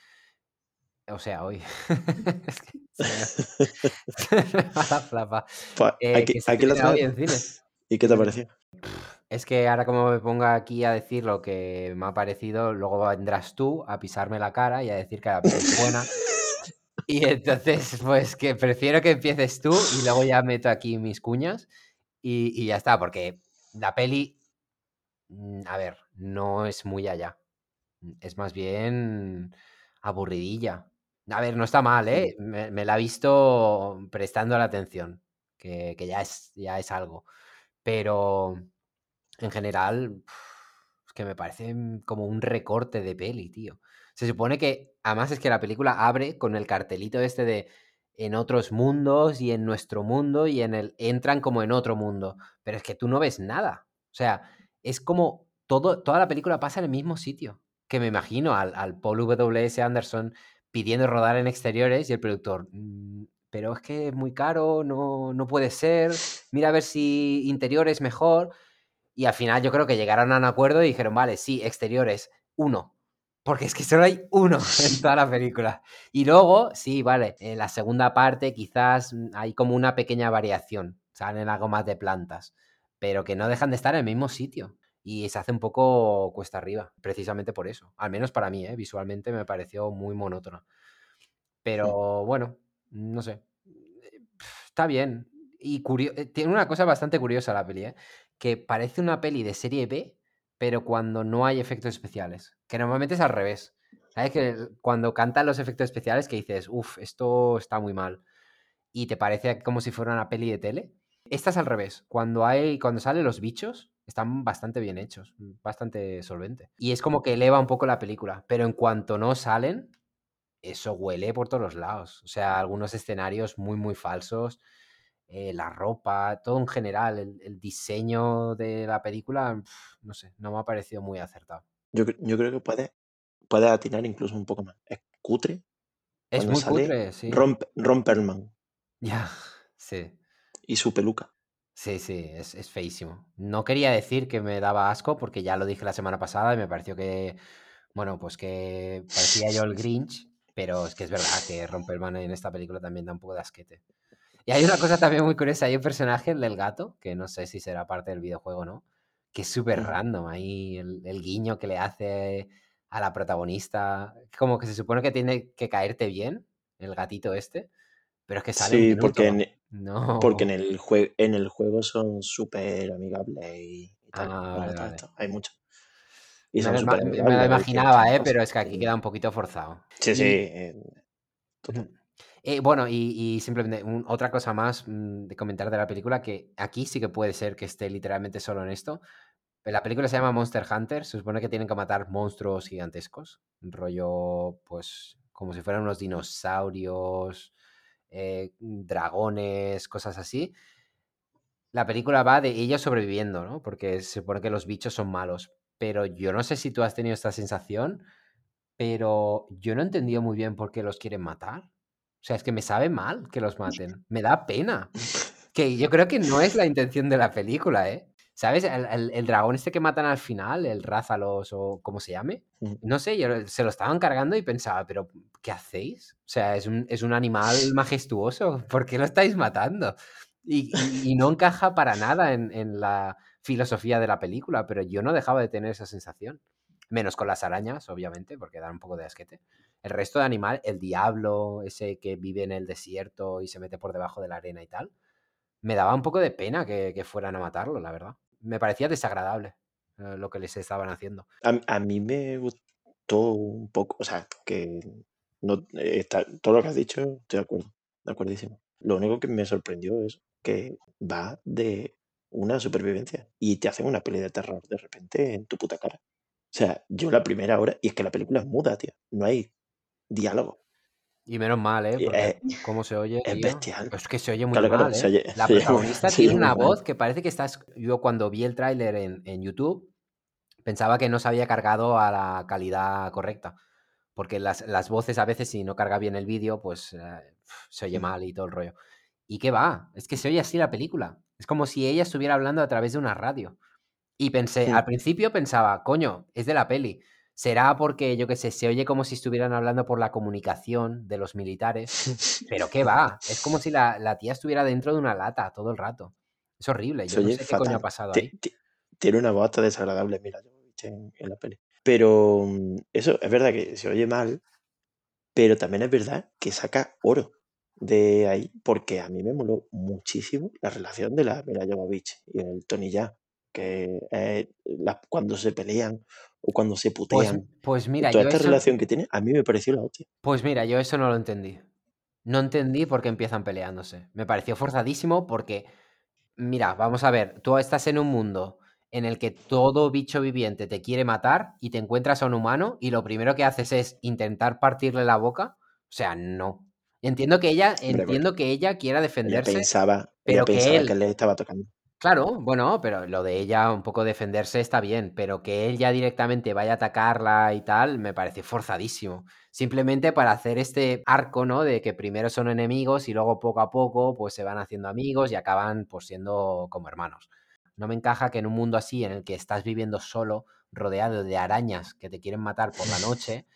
O sea, hoy. es que se me- va la flapa. Eh, aquí, que se aquí la estrena hoy traemos. en cines. ¿Y qué te pareció? Es que ahora como me ponga aquí a decir lo que me ha parecido, luego vendrás tú a pisarme la cara y a decir que la es buena. Y entonces, pues que prefiero que empieces tú y luego ya meto aquí mis cuñas y, y ya está, porque la peli, a ver, no es muy allá. Es más bien aburridilla. A ver, no está mal, ¿eh? Me, me la he visto prestando la atención, que, que ya, es, ya es algo. Pero en general, es que me parece mm, como un recorte de peli, tío. Se supone que, además es que la película abre con el cartelito este de en otros mundos y en nuestro mundo y en el entran como en otro mundo, pero es que tú no ves nada. O sea, es como toda la película pasa en el mismo sitio. Que me imagino al, al Paul W.S. Anderson pidiendo rodar en exteriores y el productor, "Mm, pero es que es muy caro, no, no puede ser, mira a ver si interior es mejor. Y al final yo creo que llegaron a un acuerdo y dijeron, vale, sí, exteriores, uno. Porque es que solo hay uno en toda la película. Y luego, sí, vale, en la segunda parte quizás mm, hay como una pequeña variación. Salen algo más de plantas. Pero que no dejan de estar en el mismo sitio. Y se hace un poco cuesta arriba, precisamente por eso. Al menos para mí, ¿eh? visualmente me pareció muy monótono. Pero bueno, no sé. Está bien. Y eh, tiene una cosa bastante curiosa la peli, ¿eh? que parece una peli de serie B, pero cuando no hay efectos especiales. Que normalmente es al revés. ¿Sabes? Que cuando cantan los efectos especiales que dices, uff, esto está muy mal. Y te parece como si fuera una peli de tele. Esta es al revés. Cuando hay, cuando salen los bichos, están bastante bien hechos, bastante solvente. Y es como que eleva un poco la película. Pero en cuanto no salen, eso huele por todos los lados. O sea, algunos escenarios muy, muy falsos. eh, la ropa, todo en general, el, el diseño de la película, pf, no sé, no me ha parecido muy acertado. Yo, cre- yo creo que puede, puede atinar incluso un poco más. Es cutre. Es muy sale cutre, sí. Romp- Romperman Ya, sí. Y su peluca. Sí, sí, es, es feísimo. No quería decir que me daba asco porque ya lo dije la semana pasada y me pareció que, bueno, pues que parecía yo el Grinch, pero es que es verdad que Romperman en esta película también da un poco de asquete. Y hay una cosa también muy curiosa, hay un personaje, el del gato, que no sé si será parte del videojuego o no, que es súper Ujú. random, ahí el, el guiño que le hace a la protagonista, como que se supone que tiene que caerte bien, el gatito este, pero es que sale Sí, porque No. porque en el, jue- en el juego son súper amigables y, tal. Ah, vale, vale. Hay muchos. Y Me son lo, me lo imaginaba, ¿eh? pero es que aquí queda un poquito forzado. Sí, sí. Eh. Eh, bueno, y, y simplemente un- otra cosa más mm, de comentar de la película, que aquí sí que puede ser que esté literalmente solo en esto. La película se llama Monster Hunter, se supone que tienen que matar monstruos gigantescos, un rollo, pues, como si fueran unos dinosaurios, eh, dragones, cosas así. La película va de ellos sobreviviendo, ¿no? Porque se supone que los bichos son malos. Pero yo no sé si tú has tenido esta sensación, pero yo no he entendido muy bien por qué los quieren matar. O sea, es que me sabe mal que los maten. Me da pena. Que yo creo que no es la intención de la película, ¿eh? ¿Sabes? El, el- el dragón este que matan al final, el Rázalos o como se llame. No sé, yo se lo estaban cargando y pensaba, pero ¿qué hacéis? O sea, es un, es un animal majestuoso. ¿Por qué lo estáis matando? Y, y- y no encaja para nada en, en la filosofía de la película, pero yo no dejaba de tener esa sensación. Menos con las arañas, obviamente, porque dan un poco de asquete. El resto de animal, el diablo, ese que vive en el desierto y se mete por debajo de la arena y tal, me daba un poco de pena que, que fueran a matarlo, la verdad. Me parecía desagradable eh, lo que les estaban haciendo. A, a mí me gustó un poco, o sea, que no, está, todo lo que has dicho, estoy de acuerdo, de acuerdísimo. Lo único que me sorprendió es que va de una supervivencia y te hacen una peli de terror de repente en tu puta cara. O sea, yo la primera hora, y es que la película es muda, tío, no hay diálogo. Y menos mal, ¿eh? Porque es, cómo se oye, es tío. bestial. Es que se oye muy Claro, claro, mal, se ¿eh? oye, La se protagonista se tiene una mal. voz que parece que estás... Yo cuando vi el tráiler en, en YouTube pensaba que no se había cargado a la calidad correcta. Porque las, las voces a veces, si no carga bien el vídeo, pues eh, se oye mal y todo el rollo. ¿Y qué va? Es que se oye así la película. Es como si ella estuviera hablando a través de una radio. Y pensé, al principio pensaba, coño, es de la peli. Será porque, yo qué sé, se oye como si estuvieran hablando por la comunicación de los militares. Pero qué va, es como si la, la tía estuviera dentro de una lata todo el rato. Es horrible, yo no oye sé qué coño ha pasado ahí. ti- Tiene una voz desagradable, mira, yo en, en la peli. Pero mm, eso es verdad que se oye mal, pero también es verdad que saca oro de ahí, porque a mí me moló muchísimo la relación de la Mila Jovovich y el Tony Jaa, que la- cuando se pelean o cuando se Pues, putean. pues mira, Toda yo esta eso, relación que tiene, a mí me pareció la hostia. pues mira, yo eso no lo entendí. No entendí por qué empiezan peleándose. Me pareció forzadísimo porque, mira, vamos a ver, tú estás en un mundo en el que todo bicho viviente te quiere matar y te encuentras a un humano y lo primero que haces es intentar partirle la boca. O sea, no. Entiendo que ella, Hombre, entiendo que ella quiera ella defenderse, pensaba, ella pero que pensaba que él, él le estaba tocando. Claro, bueno, pero lo de ella un poco defenderse está bien, pero que él ya directamente vaya a atacarla y tal, me parece forzadísimo. Simplemente para hacer este arco, ¿no? De que primero son enemigos y luego poco a poco pues se van haciendo amigos y acaban pues siendo como hermanos. No me encaja que en un mundo así en el que estás viviendo solo, rodeado de arañas que te quieren matar por la noche,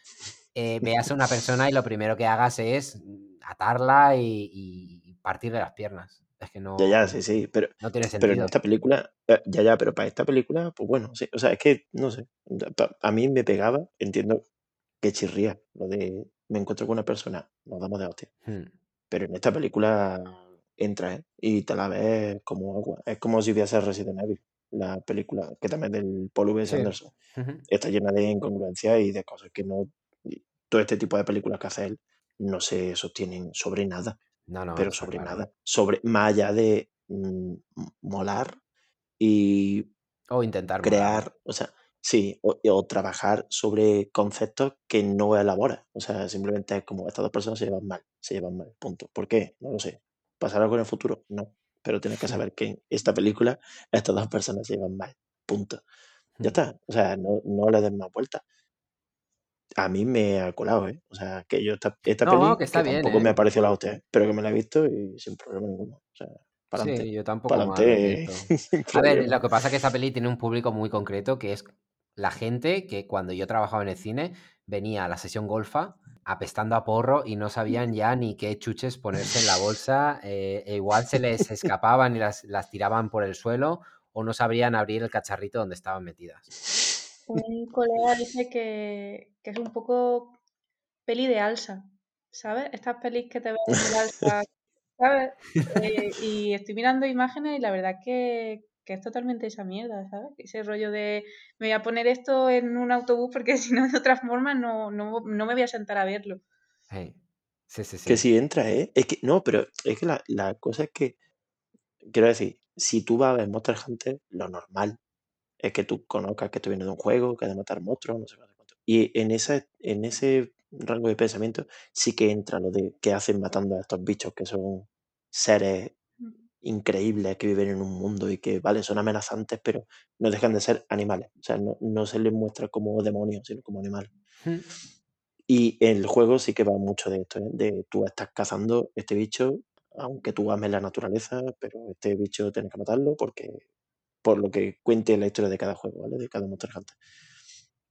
eh, veas a una persona y lo primero que hagas es mm, atarla y, y partirle las piernas. Es que no, Ya, ya, sí, sí, pero, no tiene pero en sentido. esta película, eh, ya, ya, pero para esta película, pues bueno, sí, o sea, es que, no sé, a mí me pegaba, entiendo que chirría, lo de me encuentro con una persona, nos damos de hostia, Hmm. pero en esta película entra, ¿eh? y te la ves como agua, es como si viese Resident Evil, la película, que también es del Paul W. Sí. Anderson, está llena de incongruencias y de cosas que no, todo este tipo de películas que hace él no se sostienen sobre nada No, no, pero sobre claro. nada, sobre más allá de mm, molar y O intentar molar. crear, o sea, sí, o, o trabajar sobre conceptos que no elabora, o sea, simplemente es como estas dos personas se llevan mal, se llevan mal, punto. ¿Por qué? No lo sé. ¿Pasará algo en el futuro? No, pero tienes que saber que en esta película estas dos personas se llevan mal, punto. Ya está, o sea, no, no le den más vueltas. A mí me ha colado, ¿eh? O sea, que yo esta, esta No, peli, que que está bien, tampoco me ¿eh? ha parecido la hostia, ¿eh? pero que me la he visto y sin problema ninguno. O sea, para Sí, yo tampoco para me A ver, lo que pasa es que esta peli tiene un público muy concreto, que es la gente que cuando yo trabajaba en el cine venía a la sesión golfa apestando a porro y no sabían ya ni qué chuches ponerse en la bolsa, eh, e igual se les escapaban y las, las tiraban por el suelo o no sabrían abrir el cacharrito donde estaban metidas. Un colega dice que, que es un poco peli de alza, ¿sabes? Estas pelis que te ven en el alza, ¿sabes? Eh, y estoy mirando imágenes y la verdad que, que es totalmente esa mierda, ¿sabes? Ese rollo de me voy a poner esto en un autobús porque si no de otra forma no, no, no me voy a sentar a verlo. Hey, Sí, sí, Que si entra, ¿eh? Es que, no, pero es que la, la cosa es que, quiero decir, si tú vas a ver Monster Hunter, lo normal es que tú conozcas que esto viene de un juego, que es de matar monstruos, no sé qué, no sé cuánto. Y en, esa, en ese rango de pensamiento sí que entra lo de qué hacen matando a estos bichos que son seres increíbles que viven en un mundo y que, vale, son amenazantes, pero no dejan de ser animales. O sea, no, no se les muestra como demonios, sino como animales. Hmm. Y el juego sí que va mucho de esto, ¿eh? de tú estás cazando este bicho, aunque tú ames la naturaleza, pero este bicho tienes que matarlo porque por lo que cuente la historia de cada juego, ¿vale? De cada Monster Hunter.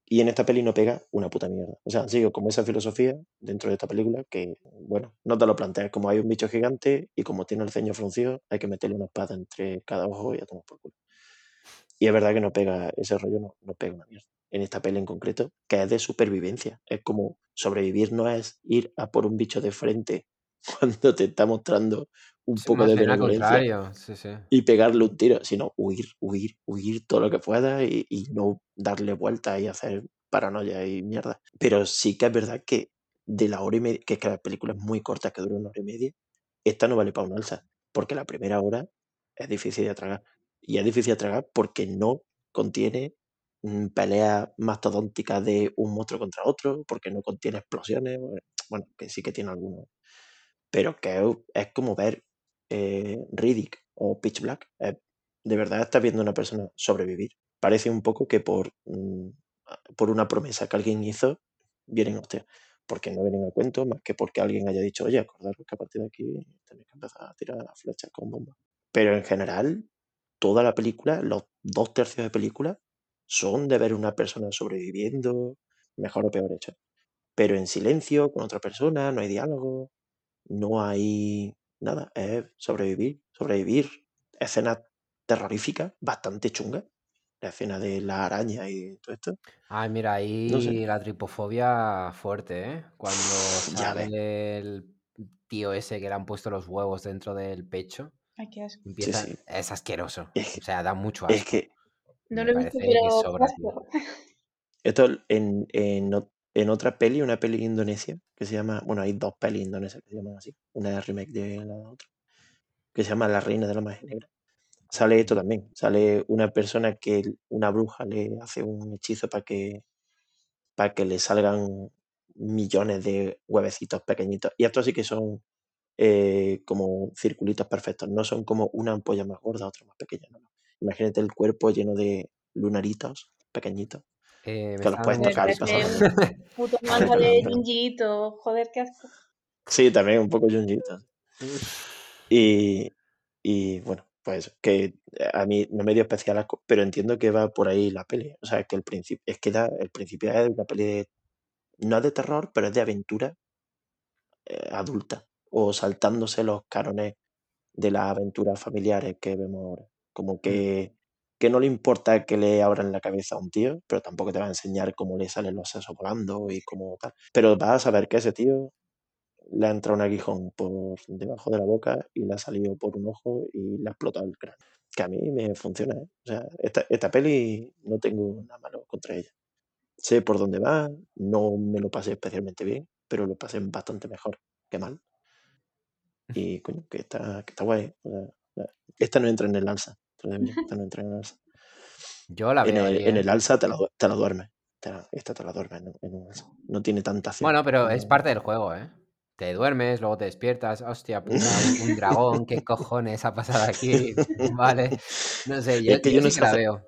Y en esta peli no pega una puta mierda. O sea, sido como esa filosofía dentro de esta película que, bueno, no te lo planteas. Como hay un bicho gigante y como tiene el ceño fruncido, hay que meterle una espada entre cada ojo y a tomar por culo. Y es verdad que no pega, ese rollo no, no pega una mierda. En esta peli en concreto, que es de supervivencia. Es como sobrevivir no es ir a por un bicho de frente cuando te está mostrando un Sí, poco de benevolencia. Sí, sí. y pegarle un tiro, sino huir, huir, huir todo lo que pueda y, y no darle vueltas y hacer paranoia y mierda. Pero sí que es verdad que de la hora y media, que es que las películas muy cortas que duran una hora y media, esta no vale para un alza, porque la primera hora es difícil de tragar. Y es difícil de tragar porque no contiene mm, peleas mastodónticas de un monstruo contra otro, porque no contiene explosiones, bueno, que sí que tiene algunos, pero que es como ver eh, Riddick o Pitch Black. Es- de verdad estás viendo a una persona sobrevivir. Parece un poco que por, mm, por una promesa que alguien hizo, vienen hostias. Porque no vienen a cuento, más que porque alguien haya dicho, oye, acordaros que a partir de aquí tenéis que empezar a tirar flechas con bombas. Pero en general, toda la película, los dos tercios de película, son de ver una persona sobreviviendo, mejor o peor hecha. Pero en silencio, con otra persona, no hay diálogo, no hay nada, es sobrevivir, sobrevivir. Escenas terroríficas, bastante chungas. La escena de la araña y todo esto. Ay, mira, No sé. ahí la tripofobia fuerte, ¿eh? Cuando sale el tío ese que le han puesto los huevos dentro del pecho, Ay, qué asco. empieza... sí. Es asqueroso. Es, O sea, da mucho es asco. que No lo he visto, pero esto en, en, en otra peli, una peli indonesia, que se llama, bueno, hay dos pelis indonesas que se llaman así, una remake de la otra, que se llama La Reina de la Magia Negra. Sale esto también, sale una persona que una bruja le hace un hechizo para que, para que le salgan millones de huevecitos pequeñitos. Y estos sí que son eh, como circulitos perfectos, no son como una ampolla más gorda, otra más pequeña. Imagínate el cuerpo lleno de lunaritos pequeñitos Eh, que los puedes tocar y pasar. puto manga de Junjiito. Joder, qué asco. Sí, también un poco Junjiito. Y, y bueno, pues que a mí no me dio especial asco, pero entiendo que va por ahí la peli. O sea, que el principio, es que da, el principio es una peli de, no es de terror, pero es de aventura eh, adulta, o saltándose los carones de las aventuras familiares que vemos ahora. Como que, que no le importa que le abran la cabeza a un tío, pero tampoco te va a enseñar cómo le salen los sesos volando y cómo tal. Pero vas a saber que ese tío le ha entrado un aguijón por debajo de la boca y le ha salido por un ojo y le ha explotado el cráneo. Que a mí me funciona, ¿eh? O sea, esta, esta peli no tengo nada malo contra ella. Sé por dónde va, no me lo pasé especialmente bien, pero lo pasé bastante mejor que mal. Y coño, que está, que está guay. O sea, la- esta no entra en el alza, yo, la En veo el, en ¿eh? el alza te la, te la. Te la- esta te la duermes en, en un alza. No tiene tanta acción. Bueno, pero es como- parte del juego, ¿eh? Te duermes, luego te despiertas, hostia puta, un, dragón, ¿qué cojones ha pasado aquí? Vale, no sé, yo, Es que yo yo no sí que la veo.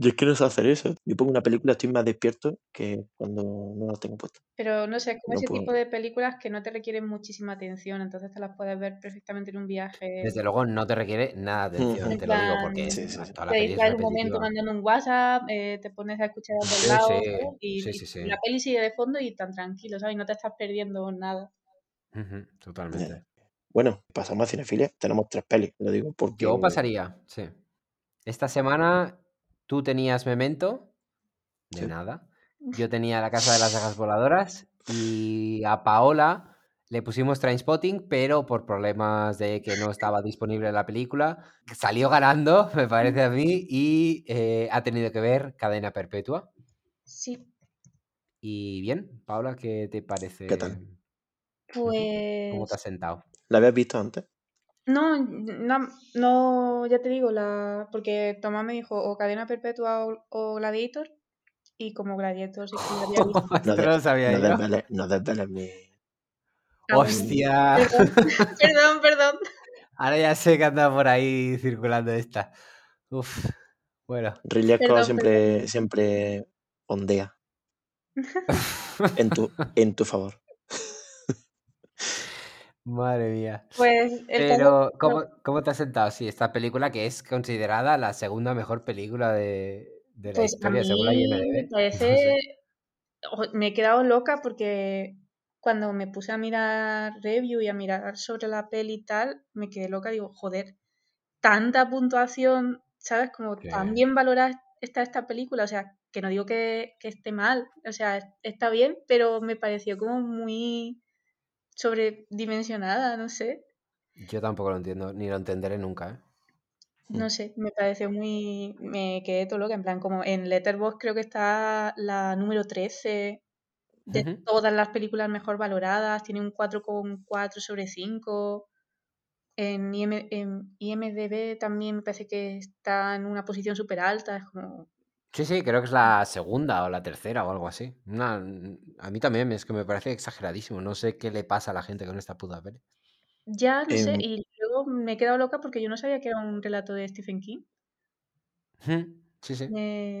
Yo es que no sé hacer eso. Yo pongo una película, estoy más despierto que cuando no la tengo puesta. Pero no sé, es como No ese puedo. tipo de películas que no te requieren muchísima atención, entonces te las puedes ver perfectamente en un viaje. Desde luego no te requiere nada de atención, En te lo digo, porque Sí, sí, sí. toda la te distraes un momento mandando un WhatsApp, eh, te pones a escuchar a Sí, ¿sabes? y, sí, y sí, sí. la peli sigue de fondo y tan tranquilo, ¿sabes? Y no te estás perdiendo nada. Totalmente. Bueno, pasamos a cinefilia. Tenemos tres pelis, lo digo porque. Yo pasaría, sí. Esta semana tú tenías Memento, de Sí. nada. Yo tenía La Casa de las Ajas Voladoras y a Paola le pusimos Trainspotting, pero por problemas de que no estaba disponible la película, salió ganando, me parece a mí, y eh, ha tenido que ver Cadena Perpetua. Sí, Y bien, Paula, ¿qué te parece? ¿Qué tal? ¿Cómo pues te has sentado? ¿La habías visto antes? No, no, no, ya te digo, la porque Tomás me dijo o Cadena Perpetua o, o Gladiator y como Gladiator sí que había visto. No, de- no lo sabía no yo. desveles, no mi. Ah. ¡Hostia! Perdón, perdón, perdón. Ahora ya sé que anda por ahí circulando esta. Uf, bueno. Perdón, siempre, siempre ondea en tu, en tu favor. Madre mía. Pues Pero, ¿cómo, cómo te has sentado? Sí, esta película que es considerada la segunda mejor película de, de la Pues a historia, según la IMDb. me No parece, sé. me he quedado loca porque cuando me puse a mirar review y a mirar sobre la peli y tal, me quedé loca, digo, joder, tanta puntuación ¿sabes? Como Sí. tan bien valorada está esta película, o sea, que no digo que, que esté mal, o sea, está bien, pero me pareció como muy sobredimensionada, no sé. Yo tampoco lo entiendo, ni lo entenderé nunca, ¿eh? No sé, me pareció muy. Me quedé todo loca. En plan, como en Letterboxd creo que está la número 13 de todas las películas mejor valoradas. Tiene un 4,4 sobre 5. En, IM en IMDB también me parece que está en una posición súper alta. Es como. Sí, sí, creo que es la segunda o la tercera o algo así. Una- a mí también es que me parece exageradísimo. No sé qué le pasa a la gente con esta puta peli. Ya, no sé. Em, Y luego me he quedado loca porque yo no sabía que era un relato de Stephen King. Sí, sí.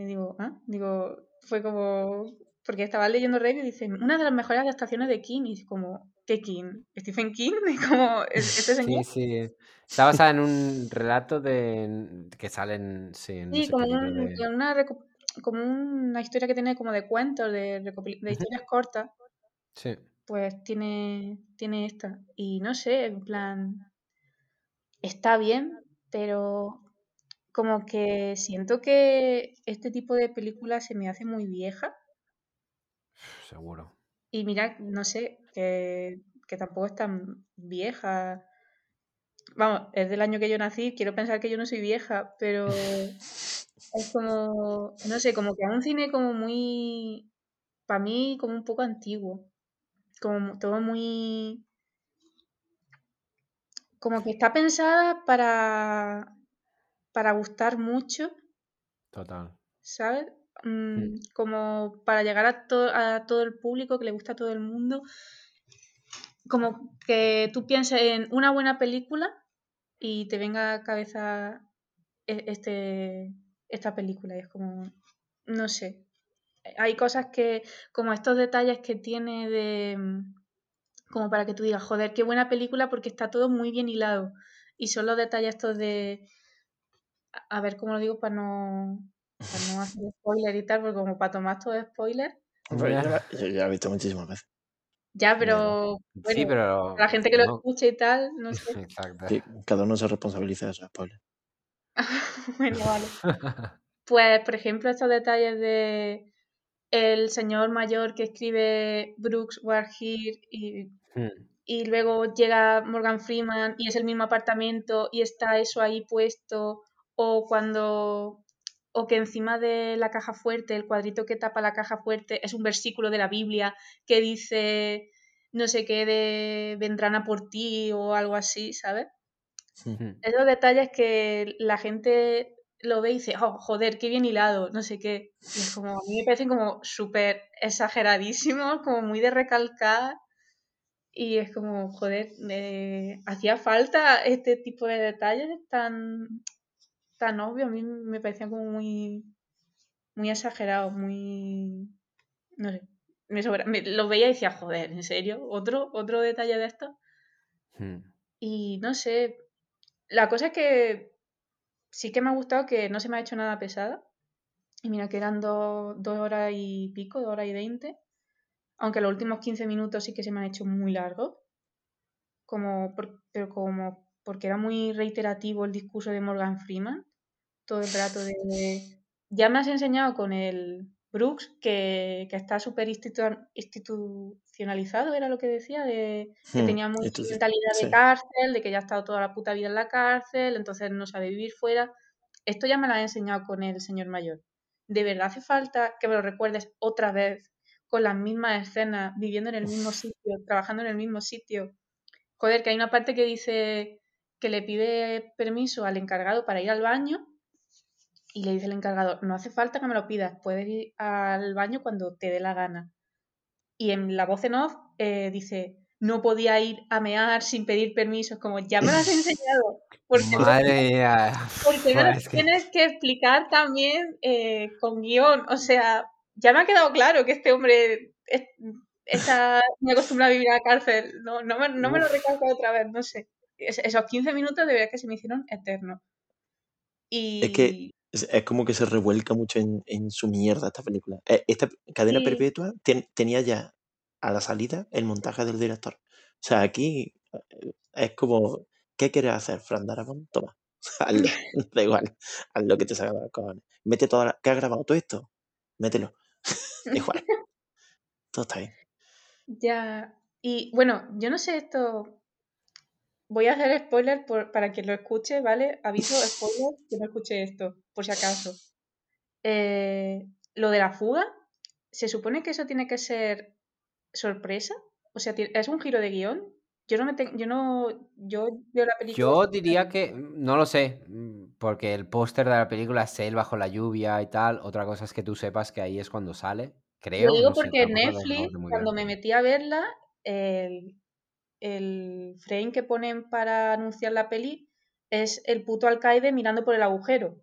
Digo, ah, digo, fue como. Porque estaba leyendo reviews y dicen, una de las mejores adaptaciones de King. Y es como, ¿qué King? ¿Stephen King? Como, "¿Es- ¿este señor? Sí, sí. Está basada en un relato de que salen, sí, no Sí, sé como, un- de... una, como una historia que tiene como de cuentos, de, de historias cortas, Sí. pues tiene, tiene esta. Y no sé, en plan, está bien, pero como que siento que este tipo de película se me hace muy vieja. Seguro. Y mira, no sé, que, que tampoco es tan vieja. Vamos, es del año que yo nací, quiero pensar que yo no soy vieja, pero es como, no sé, como que es un cine como muy, para mí, como un poco antiguo. Como todo muy, como que está pensada para, para gustar mucho, Total. ¿sabes? Mm, Mm. como para llegar a, to- a todo el público, que le gusta a todo el mundo. Como que tú pienses en una buena película y te venga a la cabeza e- este, esta película. Y es como, no sé. Hay cosas que, como estos detalles que tiene de, mm, como para que tú digas, joder, qué buena película porque está todo muy bien hilado. Y son los detalles estos de, a ver cómo lo digo para no, para no hacer spoiler y tal, porque como para tomar todo spoiler. Pero Ya. yo, ya he visto muchísimas veces. Ya, pero Sí, pero... para la gente que lo escuche y tal, no sé. Exacto. que cada uno se responsabiliza de esos spoilers. bueno, vale. Pues, por ejemplo, estos detalles de el señor mayor que escribe Brooks Were Here y, Mm. y luego llega Morgan Freeman y es el mismo apartamento y está eso ahí puesto o cuando o que encima de la caja fuerte, el cuadrito que tapa la caja fuerte es un versículo de la Biblia que dice no sé qué de vendrán a por ti o algo así, ¿sabes? Mm. Esos detalles que la gente lo ve y dice, oh, joder, qué bien hilado, no sé qué. Y es como, a mí me parecen como súper exageradísimos, como muy de recalcar. Y es como, joder, eh, hacía falta este tipo de detalles tan, tan obvios. A mí me parecían como muy, muy exagerados, muy. No sé. Me sobra- me- lo veía y decía, joder, ¿en serio? ¿Otro, otro detalle de esto? Mm. Y no sé. La cosa es que sí que me ha gustado que no se me ha hecho nada pesada. Y mira que eran do- dos horas y pico, dos horas y veinte. Aunque los últimos 15 minutos sí que se me han hecho muy largos. Como por- pero como porque era muy reiterativo el discurso de Morgan Freeman. Todo el rato de... Ya me has enseñado con el Brooks que, que está súper institu- institucionalizado, era lo que decía, de que Hmm, tenía sí, mentalidad de cárcel, de que ya ha estado toda la puta vida en la cárcel, entonces no sabe vivir fuera. Esto ya me lo ha enseñado con el señor mayor. ¿De verdad hace falta que me lo recuerdes otra vez con las mismas escenas, viviendo en el mismo sitio, trabajando en el mismo sitio? Joder, que hay una parte que dice que le pide permiso al encargado para ir al baño y le dice el encargado, no hace falta que me lo pidas, puedes ir al baño cuando te dé la gana. Y en la voz en off eh, dice, no podía ir a mear sin pedir permiso. Es como, ya me lo has enseñado. ¿Por qué me lo Madre mía. ¿Por qué me lo Es que- tienes que explicar también eh, con guion? O sea, ya me ha quedado claro que este hombre es- está muy acostumbrado a vivir en la cárcel. No, no, me, no me lo Uf. recalco otra vez, no sé. Es- esos 15 minutos de verdad que se me hicieron eternos. Y Es que es, es como que se revuelca mucho en, en su mierda esta película. Eh, Esta cadena Sí. perpetua ten- tenía ya a la salida el montaje del director. O sea, aquí eh, es como, ¿qué quieres hacer, Fran Darabont? Toma. hazlo, da igual, haz lo que te salga de los cojones. Mete toda la... ¿Qué has grabado todo esto? Mételo. da igual. Todo está bien. Ya. Y bueno, yo no sé esto. Voy a hacer spoiler por- para quien lo escuche, ¿vale? Aviso, spoiler, que no escuche esto, por si acaso. Eh, lo de la fuga, ¿se supone que eso tiene que ser sorpresa? O sea, ¿es un giro de guion? Yo no me tengo, yo no, yo veo la película. Yo diría que, no lo sé, porque el póster de la película es él bajo la lluvia y tal. Otra cosa es que tú sepas que ahí es cuando sale, creo. Lo digo no porque Netflix, sé muy cuando bien. me metí a verla, el, el frame que ponen para anunciar la peli es el puto alcaide mirando por el agujero.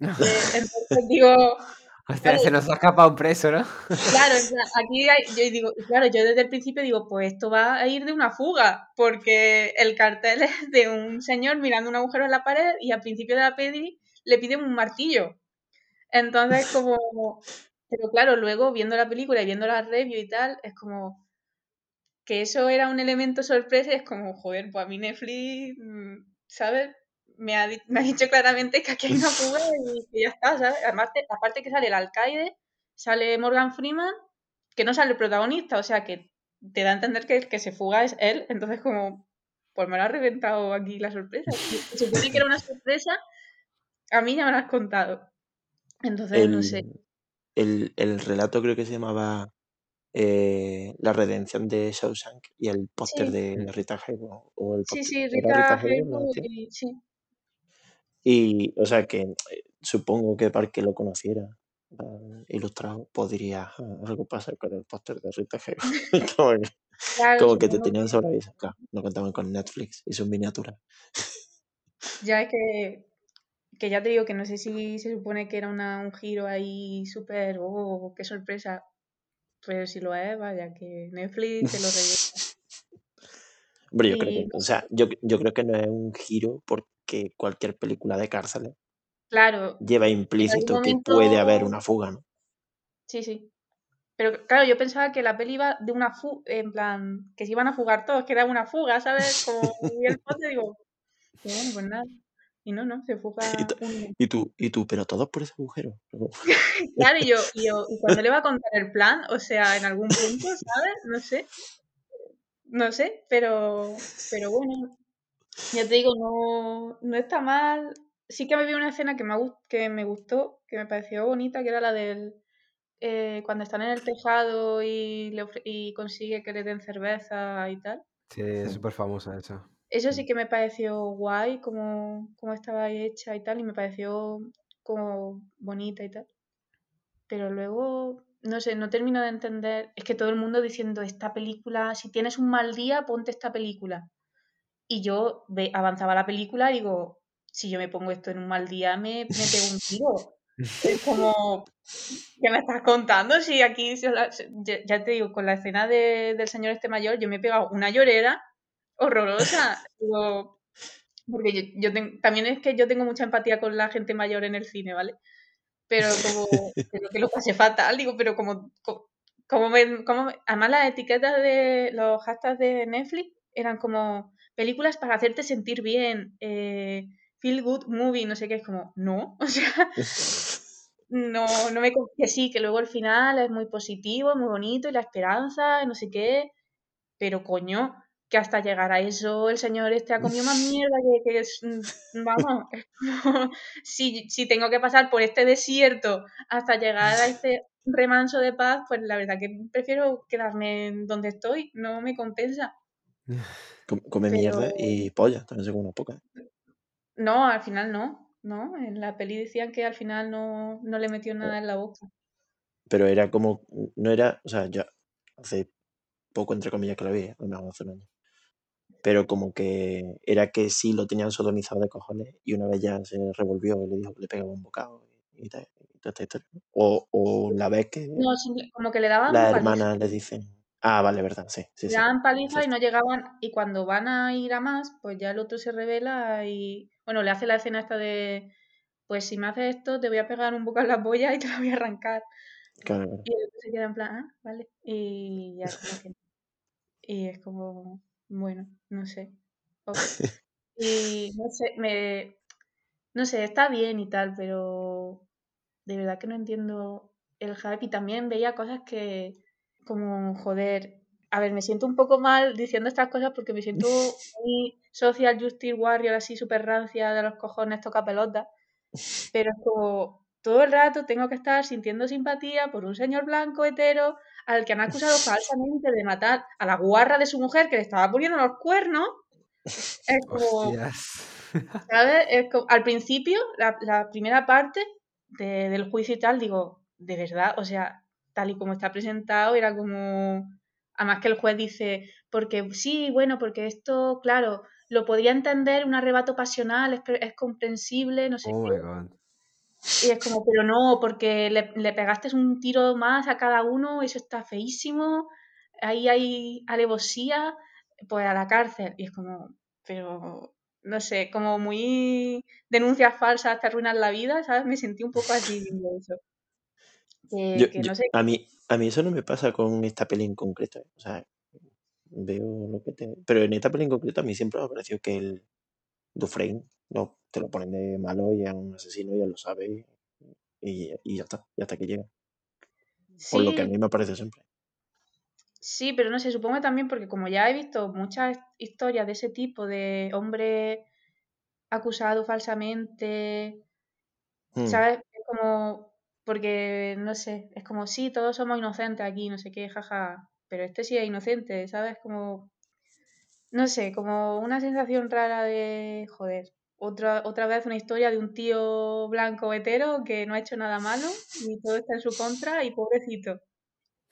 Eh, entonces digo, Hostia, vale, se nos ha escapado un preso, ¿no? claro, aquí hay- yo digo, claro, yo desde el principio digo, pues esto va a ir de una fuga, porque el cartel es de un señor mirando un agujero en la pared y al principio de la peli le piden un martillo. Entonces, como, pero claro, luego viendo la película y viendo la review y tal, es como que eso era un elemento sorpresa y es como, joder, pues a mí Netflix, mm, ¿sabes? Me ha, me ha dicho claramente que aquí hay una fuga y que ya está, ¿sabes? Además, te- aparte que sale el alcaide, sale Morgan Freeman, que no sale el protagonista, o sea que te da a entender que el que se fuga es él, entonces como, pues me lo ha reventado aquí la sorpresa. Si se supone que era una sorpresa, a mí ya me lo has contado. Entonces, no sé. El, el relato creo que se llamaba eh, La redención de Shawshank y el póster Sí. de Rita Hayworth. O el Sí, póster- sí, ¿era Rita Rita Hayworth y sí. Y, o sea, que eh, supongo que para que lo conociera eh, ilustrado, podría "Ah, algo pasa con el póster de Rita Hayworth. como que, Claro, como que te tenían sobre aviso. Claro, no contaban con Netflix y sus miniaturas. Ya es que, que ya te digo que no sé si se supone que era una, un giro ahí súper, oh, qué sorpresa. Pero si lo es, vaya, que Netflix te lo rellena. Hombre, yo creo que, o sea, yo, yo creo que no es un giro porque cualquier película de cárceles claro, lleva implícito que puede haber una fuga, ¿no? sí, sí. Pero claro, yo pensaba que la peli iba de una fuga, en plan, que se iban a fugar todos, que era una fuga, ¿sabes? Como vi el poste digo, bueno, pues nada. Y no, no, se fuga Y tú, y tú, pero todos por ese agujero. Claro, y yo, y yo, y cuando le va a contar el plan, o sea, en algún punto, ¿sabes? No sé. No sé, pero, pero bueno, ya te digo, no, no está mal. Sí que me vi una escena que me, que me gustó, que me pareció bonita, que era la del eh, cuando están en el tejado y, le y consigue que le den cerveza y tal. Sí, es súper famosa esa. Eso sí que me pareció guay, como, como estaba hecha y tal, y me pareció como bonita y tal. Pero luego, no sé, no termino de entender. Es que todo el mundo diciendo esta película, si tienes un mal día, ponte esta película. Y yo avanzaba la película y digo, si yo me pongo esto en un mal día, me, me pego un tiro. Es como, ¿qué me estás contando? Si aquí, la- ya te digo, con la escena de- del señor este mayor, yo me he pegado una llorera horrorosa. Digo, porque yo, yo ten- también es que yo tengo mucha empatía con la gente mayor en el cine, ¿vale? Pero como que lo pasé fatal, digo, pero como, co- como, me, como me- además las etiquetas de los hashtags de Netflix eran como películas para hacerte sentir bien, eh, feel good movie, no sé qué, es como, no, o sea, no, no me que sí, que luego el final es muy positivo, muy bonito y la esperanza, y no sé qué, pero coño, que hasta llegar a eso el señor este ha comido más mierda que, que es, mm, vamos, es como, si, si tengo que pasar por este desierto hasta llegar a este remanso de paz, pues la verdad que prefiero quedarme donde estoy, no me compensa. Com- Come Pero- mierda y polla, también se come una poca. No, al final no, ¿no? En la peli decían que al final no, no le metió nada en la boca. Pero era como, no era, o sea, yo hace poco, entre comillas, que lo vi, mejor hace un año. Pero como que era que sí lo tenían sodomizado de cojones y una vez ya se revolvió y le dijo que le pegaba un bocado y, tal, y toda esta historia. ¿no? O, o la vez que No, como que le daban las hermanas le dicen, ah, vale, verdad, sí, sí, Le sí. daban paliza y no llegaban, y cuando van a ir a más, pues ya el otro se revela y, bueno, le hace la escena esta de, pues si me haces esto, te voy a pegar un boca en la polla y te la voy a arrancar. Claro. Y el otro se queda en plan, ah, vale, y ya. Y es como, bueno, no sé. Y no sé, me. No sé, está bien y tal, pero de verdad que no entiendo el hype. Y también veía cosas que, como, joder. A ver, me siento un poco mal diciendo estas cosas porque me siento muy social justice warrior, así súper rancia de los cojones, toca pelota. Pero es como todo el rato tengo que estar sintiendo simpatía por un señor blanco hetero al que han acusado falsamente de matar a la guarra de su mujer que le estaba poniendo los cuernos. Es como. ¿sabes? Es como- al principio, la, la primera parte de- del juicio y tal, digo, de verdad, o sea, tal y como está presentado, era como. Además que el juez dice, porque sí, bueno, porque esto, claro, lo podría entender un arrebato pasional, es comprensible, no sé Oh qué. Y es como, pero no, porque le, le pegaste un tiro más a cada uno, eso está feísimo, ahí hay alevosía, pues a la cárcel. Y es como, pero no sé, como muy denuncias falsas te arruinan la vida, ¿sabes? Me sentí un poco así viendo eso. Que, Yo, que yo- no sé, a, mí, a mí eso no me pasa con esta peli en concreto. ¿eh? O sea, veo lo que te... Pero en esta peli en concreto a mí siempre me ha parecido que el Dufresne no, te lo ponen de malo y es un asesino, ya lo sabe y, y ya está, y hasta que llega. Por lo que a mí me parece siempre. sí, pero no sé, supongo también porque como ya he visto muchas historias de ese tipo, de hombre acusado falsamente, Mm, ¿Sabes? Es como, porque, no sé, es como, sí, todos somos inocentes aquí, no sé qué, jaja, pero este sí es inocente, ¿sabes? Como, no sé, como una sensación rara de, joder, otra, otra vez una historia de un tío blanco hetero que no ha hecho nada malo y todo está en su contra y pobrecito.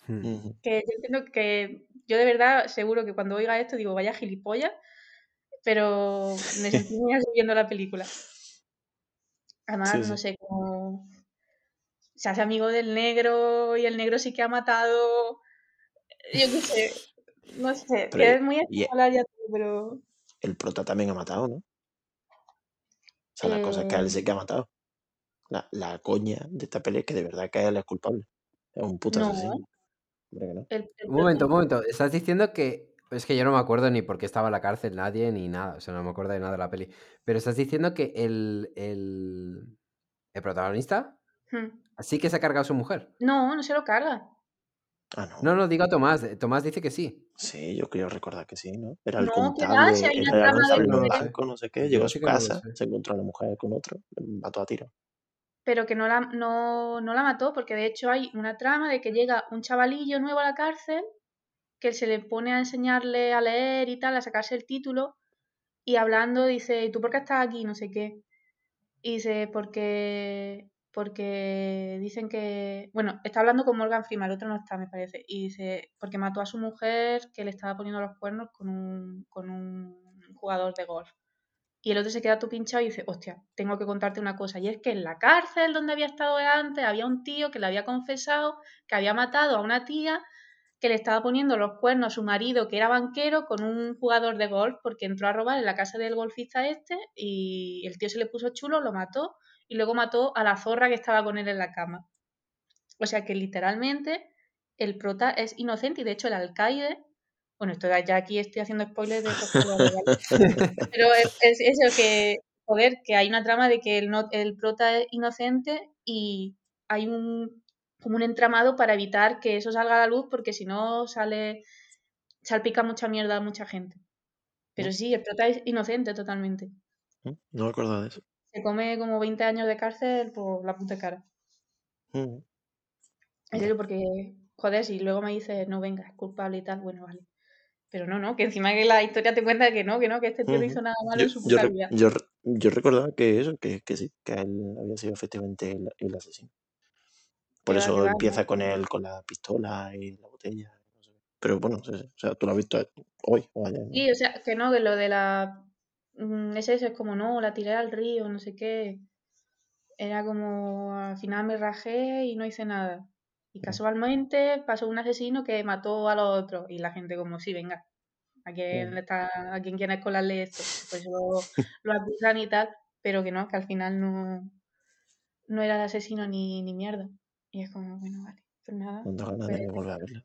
Hmm. Que yo entiendo que, yo de verdad seguro que cuando oiga esto digo, vaya gilipollas, pero me sentí muy así viendo la película. Además, Sí, no sé, como se hace amigo del negro y el negro sí que ha matado, yo qué sé, no sé, Pero que es muy y ya pero el prota también ha matado, ¿no? O sea, la cosa es que a él eh, sí que ha matado. La, la coña de esta peli es que de verdad que él es culpable. Es un puto no, asesino. Hombre que no. el, el Un momento, un momento. Estás diciendo que. Es que yo no me acuerdo ni por qué estaba en la cárcel nadie ni nada. O sea, no me acuerdo de nada de la peli. Pero estás diciendo que el. el, el protagonista Hmm. sí que se ha cargado a su mujer. no, no se lo carga. Ah, no. No, no, digo a Tomás. eh, Tomás dice que sí. Sí, yo quiero recordar que sí, ¿no? Era el No, si contable, hay una era trama el de Eso no sé. blanco, no sé qué. Yo Llegó a su no casa, se encontró a la mujer con otro, mató a tiro. pero que no la, no, no la mató, porque de hecho hay una trama de que llega un chavalillo nuevo a la cárcel, que se le pone a enseñarle a leer y tal, a sacarse el título, y hablando dice, ¿y tú por qué estás aquí? No sé qué. Y dice, porque, porque dicen que, bueno, está hablando con Morgan Freeman, el otro no está, me parece, y dice, porque mató a su mujer que le estaba poniendo los cuernos con un, con un jugador de golf. Y el otro se queda tú pinchado y dice, hostia, tengo que contarte una cosa. Y es que en la cárcel donde había estado antes había un tío que le había confesado que había matado a una tía que le estaba poniendo los cuernos a su marido, que era banquero, con un jugador de golf, porque entró a robar en la casa del golfista este y el tío se le puso chulo, lo mató y luego mató a la zorra que estaba con él en la cama. O sea que literalmente el prota es inocente y de hecho el alcaide, bueno, esto ya aquí estoy haciendo spoilers de esos pero es, es eso que, joder, que hay una trama de que el, no, el prota es inocente y hay un como un entramado para evitar que eso salga a la luz porque si no sale salpica mucha mierda a mucha gente. Pero sí, el prota es inocente totalmente. ¿Mm? No me acuerdo de eso. Se come como 20 años de cárcel por la puta cara. Mm. En serio, porque, joder, si luego me dices, no, venga, es culpable y tal, bueno, vale. Pero no, no, que encima que la historia te cuenta que no, que no, que este tío no hizo nada malo Yo, en su yo, puta re- vida. yo, yo recordaba que eso, que, que sí, que él había sido efectivamente el, el asesino. Por eso va, empieza no. con él, con la pistola y la botella. no sé. Pero bueno, o sea, tú lo has visto hoy o ayer, ¿no? Sí, o sea, que no, que lo de la. Es eso, es como no, la tiré al río, no sé qué. Era como al final me rajé y no hice nada. Y casualmente pasó un asesino que mató a los otros. Y la gente, como, sí, venga, ¿a quién, Mm. le está, a quién quieres colarle esto? Por eso lo, lo acusan y tal, pero que no, que al final no, no era el asesino ni, ni mierda. Y es como, bueno, vale, pues nada. No pues- de volver a verla.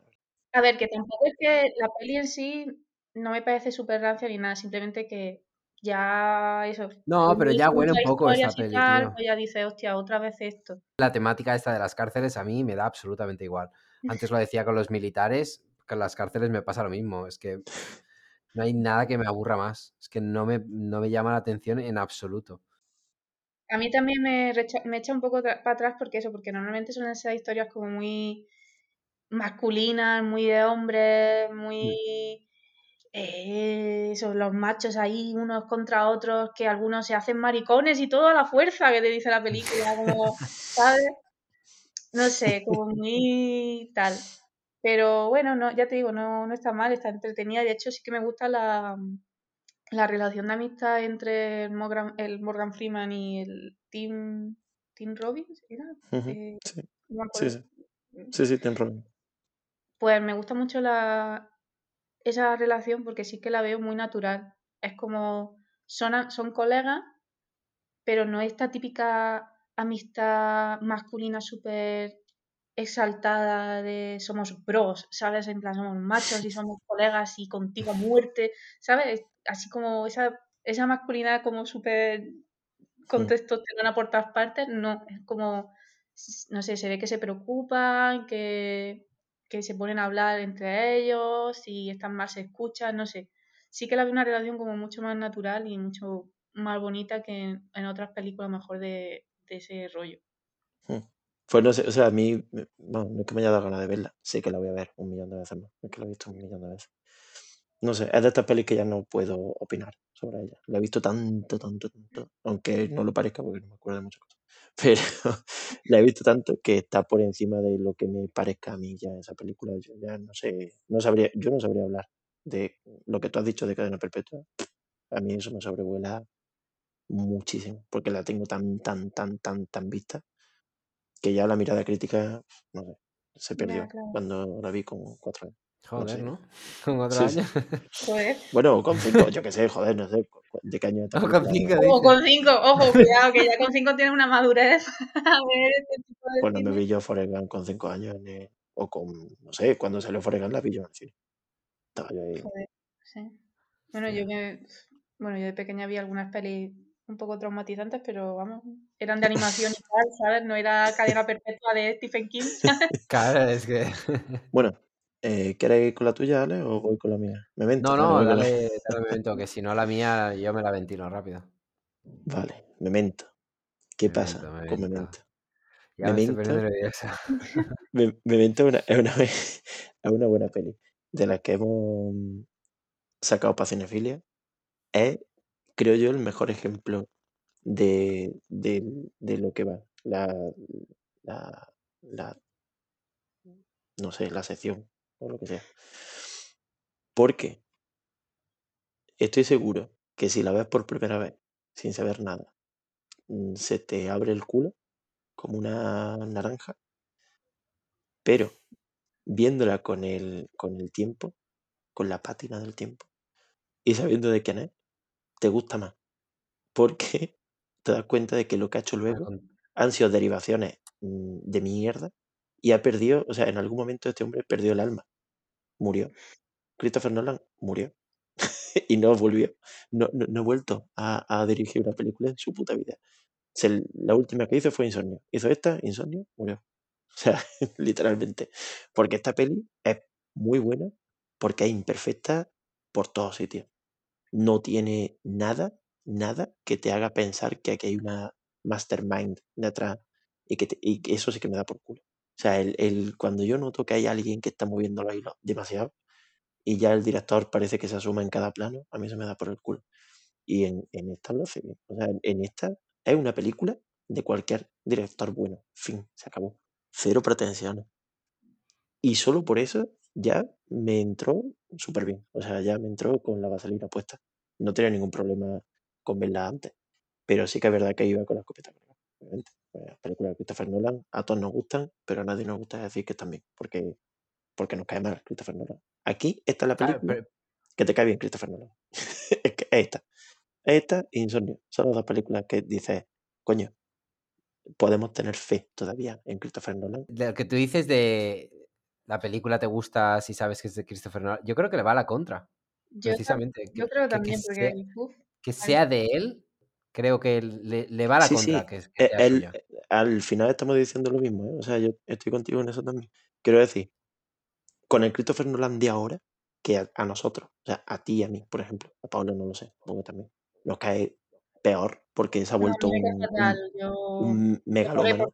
A ver, que tampoco es que la peli en sí no me parece súper rancia ni nada, simplemente que ya eso. No, pero ya huele un poco y peli, tal, pues ya dices, hostia, otra vez esto. La temática esta de las cárceles a mí me da absolutamente igual. Antes lo decía con los militares, con las cárceles me pasa lo mismo. Es que no hay nada que me aburra más. Es que no me, no me llama la atención en absoluto. A mí también me, recha- me echa un poco para atrás porque eso, porque normalmente suelen ser historias como muy masculinas, muy de hombres, muy... eh, los machos ahí unos contra otros, que algunos se hacen maricones y todo a la fuerza, que te dice la película, como, ¿sabes? No sé, como muy tal. Pero bueno, no, ya te digo, no, no está mal, está entretenida. De hecho, sí que me gusta la, la relación de amistad entre el Morgan, el Morgan Freeman y el Tim, Tim Robbins, ¿era? Eh, sí, no sí, sí. Sí, sí, ten razón. Pues me gusta mucho la, esa relación porque sí que la veo muy natural. Es como, son, son colegas, pero no esta típica amistad masculina súper exaltada de somos bros, ¿sabes? En plan, somos machos y somos colegas y contigo a muerte, ¿sabes? Así como esa, esa masculinidad como súper con testosterona por todas partes, no, es como, no sé, se ve que se preocupan, que, que se ponen a hablar entre ellos y están más, se escuchan, no sé. Sí que la veo una relación como mucho más natural y mucho más bonita que en, otras películas mejor de, ese rollo. Mm. Pues no sé, o sea, a mí no, no es que me haya dado ganas de verla, sé que la voy a ver un millón de veces más, es que la he visto un millón de veces. No sé, es de estas pelis que ya no puedo opinar sobre ella. La he visto tanto, tanto, tanto, aunque no lo parezca porque no me acuerdo de muchas cosas. Pero la he visto tanto que está por encima de lo que me parezca a mí ya esa película. Yo ya no sé, no sabría, yo no sabría hablar de lo que tú has dicho de cadena perpetua. A mí eso me sobrevuela muchísimo, porque la tengo tan, tan, tan, tan, tan vista que ya la mirada crítica, no sé, se perdió claro. cuando la vi con cuatro años. Joder, sé. ¿no? Con cuatro Sí, sí. años. Joder. Bueno, con cinco, yo qué sé, joder, no sé de qué año es esta O con cinco, O con cinco, ojo, cuidado, que ya con cinco tienes una madurez a ver este tipo de Pues no me cine. vi yo Forrest Gump con cinco años, o con, no sé, cuando salió Gump la vi yo en el cine. Estaba yo ahí. Joder, sí. Bueno, yo me, bueno, yo de pequeña vi algunas pelis un poco traumatizantes, pero vamos, eran de animación y tal, ¿sabes? No era cadena perpetua de Stephen King. Claro, es que. Bueno, eh, ¿quieres ir con la tuya, Ale, o voy con la mía? Memento, No, no, la- dale, dale un momento, que si no la mía yo me la ventilo rápido. Vale, Memento. ¿Qué Memento, pasa con Memento. Memento? Ya me Memento. Me- Memento una, es una, es una buena peli, de las que hemos sacado para Cinefilia. Es, creo yo, el mejor ejemplo de, de, de lo que va la, la, la, no sé, la sección o lo que sea. Porque estoy seguro que si la ves por primera vez, sin saber nada, mm, se te abre el culo como una naranja, pero viéndola con el, con el tiempo, con la pátina del tiempo, y sabiendo de quién es, te gusta más. Porque te das cuenta de que lo que ha hecho luego han sido derivaciones mm, de mierda y ha perdido, o sea, en algún momento este hombre perdió el alma, murió. Christopher Nolan murió y no volvió, no, no, no ha vuelto a, a dirigir una película en su puta vida. Se- la última que hizo fue Insomnio. Hizo esta, Insomnio, murió. O sea, literalmente. Porque esta peli es muy buena porque es imperfecta por todos sitios. No tiene nada, nada que te haga pensar que aquí hay una mastermind detrás y que, te- y eso sí que me da por culo. O sea, el, el- cuando yo noto que hay alguien que está moviendo los hilos demasiado y ya el director parece que se asuma en cada plano, a mí se me da por el culo. Y en, en esta lo hace bien. O sea, en- esta es una película de cualquier director bueno. Fin, se acabó. Cero pretensiones. Y solo por eso ya me entró súper bien. O sea, ya me entró con la vaselina puesta. No tenía ningún problema con verla antes. Pero sí que es verdad que iba con la escopeta obviamente. Pues las películas de Christopher Nolan a todos nos gustan, pero a nadie nos gusta decir que están bien. Porque, porque nos cae mal Christopher Nolan. Aquí esta es la Claro, película pero- que te cae bien Christopher Nolan. es que es esta. Esta e Insomnio. Son las dos películas que dices, coño, podemos tener fe todavía en Christopher Nolan. Lo que tú dices de la película te gusta si sabes que es de Christopher Nolan, yo creo que le va a la contra, Yo, precisamente. yo que- creo que- que también, porque sea- uf, que sea de él, creo que le, le va la Sí, contra sí. que, que Eh, él- suya. eh, al final estamos diciendo lo mismo, ¿eh? O sea, yo estoy contigo en eso también. Quiero decir, con el Christopher Nolan de ahora, que a, a nosotros, o sea, a ti y a mí, por ejemplo, a Paula no lo sé, supongo que también, nos cae peor porque se ha No, vuelto me cae un, fatal. un- Yo. un megalómano.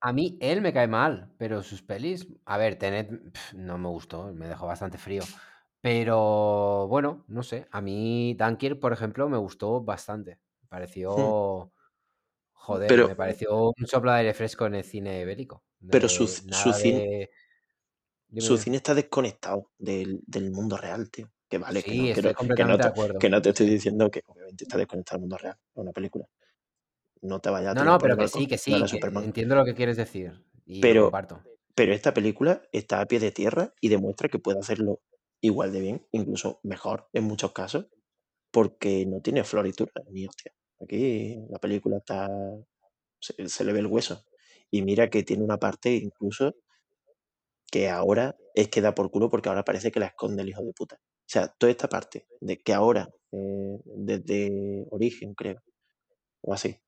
A mí él me cae mal, pero sus pelis, a ver, Tenet pf, no me gustó, me dejó bastante frío. Pero bueno, no sé, a mí Dunkirk, por ejemplo, me gustó bastante. Me pareció, joder, Pero, me pareció un soplo de aire fresco en el cine bélico. pero su, su cine, de... Dime, su cine está desconectado del, del mundo real, tío. Que vale, que no, estoy que no te, que no te estoy diciendo que obviamente está desconectado del mundo real, es una película. No te vayas a No, no, pero que sí, que sí, que entiendo lo que quieres decir y lo Pero, comparto. pero esta película está a pie de tierra y demuestra que puede hacerlo igual de bien, incluso mejor en muchos casos, porque no tiene floritura ni hostia. Aquí la película está. Se, le ve el hueso. Y mira que tiene una parte incluso que ahora es que da por culo porque ahora parece que la esconde el hijo de puta. O sea, toda esta parte de que ahora, eh, desde origen, creo, o así,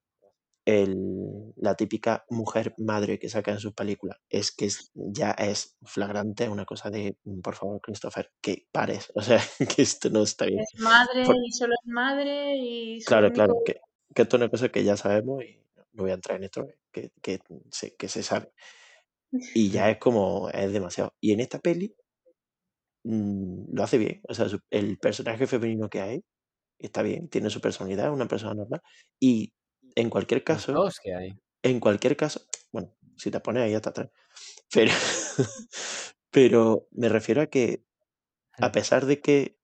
el- la típica mujer madre que saca en sus películas es que es- ya es flagrante, una cosa de, "Mm, por favor, Christopher, que pares, o sea, que esto no está bien. Es madre Por- y solo es madre y claro, único. claro, que, que esto es una cosa que ya sabemos y no voy a entrar en esto, que, que, se, que se sabe. Y ya es como, es demasiado. Y en esta peli mm, lo hace bien, o sea, el personaje femenino que hay está bien, tiene su personalidad, es una persona normal. Y en cualquier Los caso, dos que hay. en cualquier caso, bueno, si te pones ahí hasta atrás, pero, pero me refiero a que a pesar de que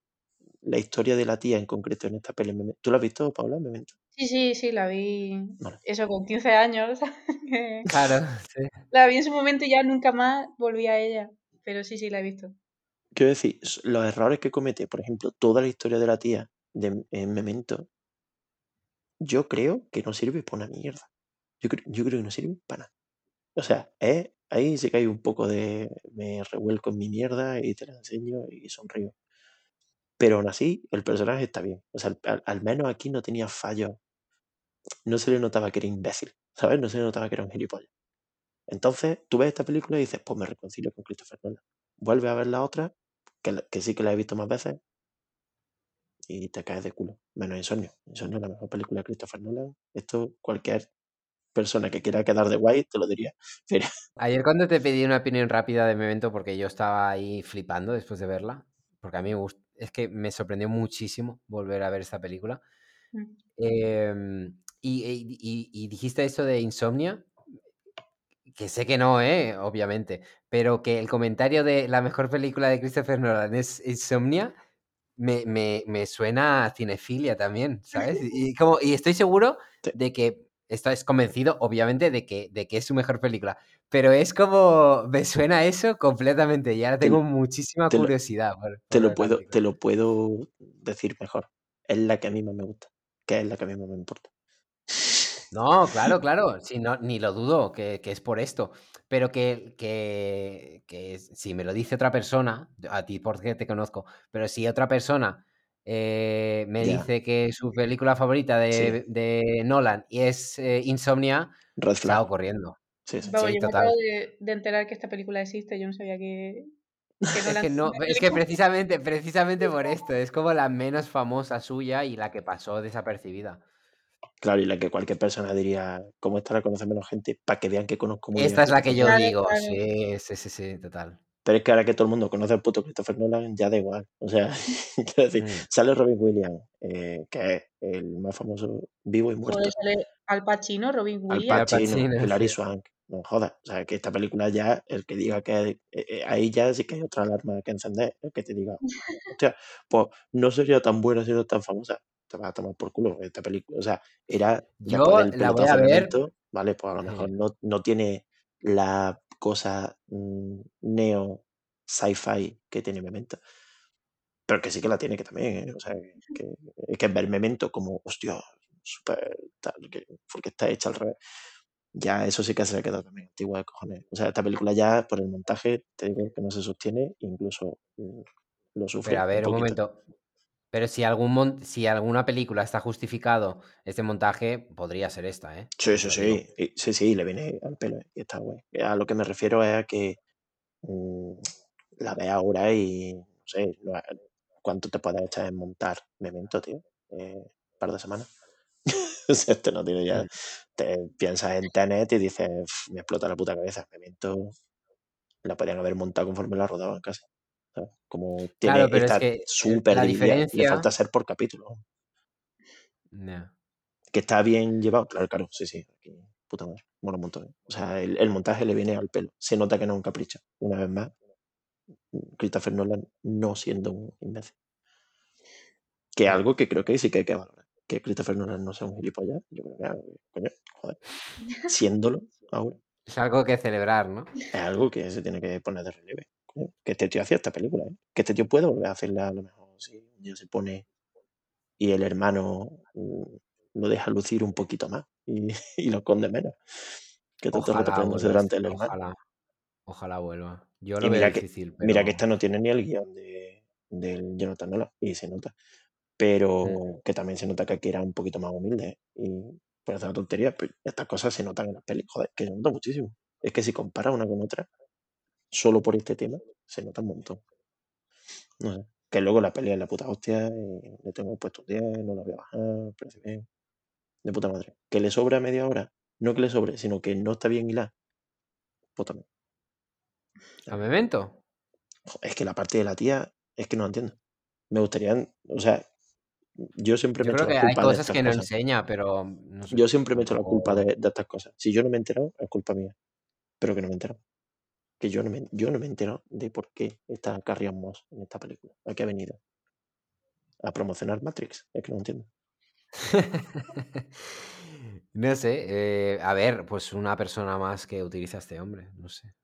la historia de la tía en concreto en esta peli, ¿tú la has visto, Paula? Memento? Sí, sí, sí, la vi. Eso con 15 años. Claro, sí. la vi en su momento y ya nunca más volví a ella. Pero sí, sí, la he visto. Quiero decir, los errores que comete, por ejemplo, toda la historia de la tía de, en Memento, yo creo que no sirve para una mierda. Yo creo, yo creo que no sirve para nada. O sea, es, ahí que hay un poco de me revuelco en mi mierda y te la enseño y sonrío. Pero aún así, el personaje está bien. O sea, al, menos aquí no tenía fallos. No se le notaba que era imbécil, ¿sabes? No se le notaba que era un gilipollas. Entonces, tú ves esta película y dices, pues me reconcilio con Christopher Nolan. Vuelve a ver la otra, que sí que la he visto más veces, y te caes de culo. Menos Insomnio. Insomnio es la mejor película de Christopher Nolan. Esto cualquier persona que quiera quedar de guay te lo diría. Pero, Ayer cuando te pedí una opinión rápida de Memento, porque yo estaba ahí flipando después de verla, porque a mí me gust- es que me sorprendió muchísimo volver a ver esta película. Mm. Em, y, y- y- y dijiste eso de Insomnia, que sé que no, ¿eh? obviamente, pero que el comentario de la mejor película de Christopher Nolan es Insomnia, me, me- me suena a cinefilia también, ¿sabes? Y, como, y estoy seguro de que estás convencido, obviamente, de que, de que es su mejor película, pero es como, me suena eso completamente y ahora Te- tengo muchísima te lo- curiosidad por, te lo puedo, película. te lo puedo decir mejor. Es la que a mí más me gusta. Que es la que a mí más me importa. No, claro, claro, sí, no, ni lo dudo que, que es por esto, pero que, que, que si me lo dice otra persona, a ti porque te conozco, pero si otra persona eh, me dice que su película favorita de, de Nolan y es eh, Insomnia, Red flag. salgo corriendo. Sí, sí. Vamos, yo me acabo de, de enterar que esta película existe. Yo no sabía que. que Es que no, es que precisamente, precisamente por esto, es como la menos famosa suya y la que pasó desapercibida. Claro, y la que cualquier persona diría, ¿cómo esta la conoce menos gente? Para que vean que conozco muy bien Esta a es la que yo. Claro, digo, claro. sí, sí, sí, sí, total. Pero es que ahora que todo el mundo conoce al puto Christopher Nolan, ya da igual. O sea, quiero decir, Mm. sale Robin Williams, eh, que es el más famoso vivo y muerto. Sale Al Pacino, Robin Al Williams. Al Pacino, Pacino, Hilary sí. Swank. No jodas. O sea, que esta película ya, el que diga que eh, eh, ahí ya sí que hay otra alarma que encender. El que te diga, hostia, pues no sería tan buena si no es tan famosa. Te vas a tomar por culo esta película. O sea, era Yo después del la voy a ver. Memento, ¿vale? Pues a lo mejor no, no tiene la cosa mm, neo sci-fi que tiene Memento. Pero que sí que la tiene que también, ¿eh? O sea, que, es que ver Memento como, hostia, súper tal, que, porque está hecha al revés. Ya eso sí que se ha quedado también antigua de cojones. O sea, esta película ya por el montaje te digo que no se sostiene, incluso mm, lo sufre Pero a un ver, un poquito. momento. Pero si, algún mon- si alguna película está justificado este montaje, podría ser esta, ¿eh? Sí, sí, sí. sí, sí, le viene al pelo ¿eh? y está guay. A lo que me refiero es a que mm, la ves ahora y no sé, ¿cuánto te puedes echar en montar Memento, tío? Eh, un par de semanas. esto no tiene ya. Mm. Te piensas en Tenet y dices, "Uf, me explota la puta cabeza. Memento la podrían haber montado conforme la rodaban casi. ¿Sabes? Como tiene, Claro, pero es está que la dividida, Le diferencia. falta ser por capítulo. Que está bien llevado, claro, claro, sí, sí. Puta madre, mola un montón. ¿eh? O sea, el, el montaje le viene al pelo. Se nota que no es un capricho. Una vez más, Christopher Nolan no siendo un imbécil. Que es algo que creo que sí que hay que valorar. Que Christopher Nolan no sea un gilipollas. Yo creo que, coño, joder, siéndolo ahora, Es algo que celebrar, ¿no? es algo que se tiene que poner de relieve. Que este tío hacía esta película, ¿eh? Que este tío puede volver a hacerla a lo mejor si un día se pone y el hermano mm, lo deja lucir un poquito más y, y lo esconde menos. Que el poniéndose vuelva. delante del hermano. Ojalá. Ojalá vuelva. Yo Y lo veo mira que, difícil, mira que pero. esta no tiene ni el guion de, del Jonathan Nolan, y se nota. Pero que también se nota que aquí era un poquito más humilde. ¿eh? Y parece una tontería, pero estas cosas se notan en las pelis. Joder, que se nota muchísimo. Es que si comparas una con otra, solo por este tema, se nota un montón. No sé. Que luego la peli es la puta hostia, y le tengo puesto un 10, no la voy a bajar, parece bien. De puta madre. Que le sobra media hora, no que le sobre, sino que no está bien hilada. Pues también. ¿A Memento? Es que la parte de la tía, es que no la entiendo. Me gustaría, o sea, yo siempre Yo me creo que la hay culpa de cosas estas que no cosas. enseña, pero no sé. Yo siempre me echo la culpa de, de estas cosas. Si yo no me he enterado, es culpa mía. Pero que no me he enterado. Que yo no me, yo no me he enterado de por qué está Carrie Ann Moss en esta película. ¿A qué ha venido? A promocionar Matrix. Es que no entiendo. No sé, eh, a ver, pues una persona más que utiliza a este hombre, no sé.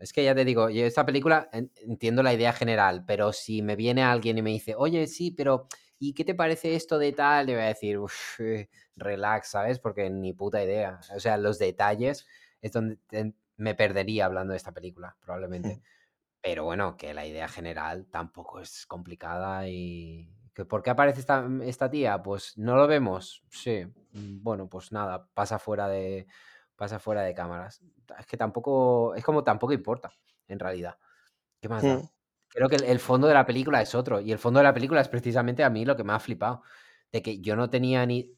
Es que ya te digo, yo esta película en- entiendo la idea general, pero si me viene alguien y me dice, oye, sí, pero ¿y qué te parece esto de tal? Le voy a decir, "Uf, eh, relax, ¿sabes? Porque ni puta idea. O sea, los detalles es donde me perdería hablando de esta película, probablemente. Mm. Pero bueno, que la idea general tampoco es complicada y... ¿que ¿Por qué aparece esta, esta tía? Pues no lo vemos. Sí. mm, Bueno, pues nada, pasa fuera de, pasa fuera de cámaras. Es que tampoco, es como tampoco importa, en realidad. ¿Qué más? Mm. Creo que el, el fondo de la película es otro. Y el fondo de la película es precisamente a mí lo que me ha flipado. De que yo no tenía ni...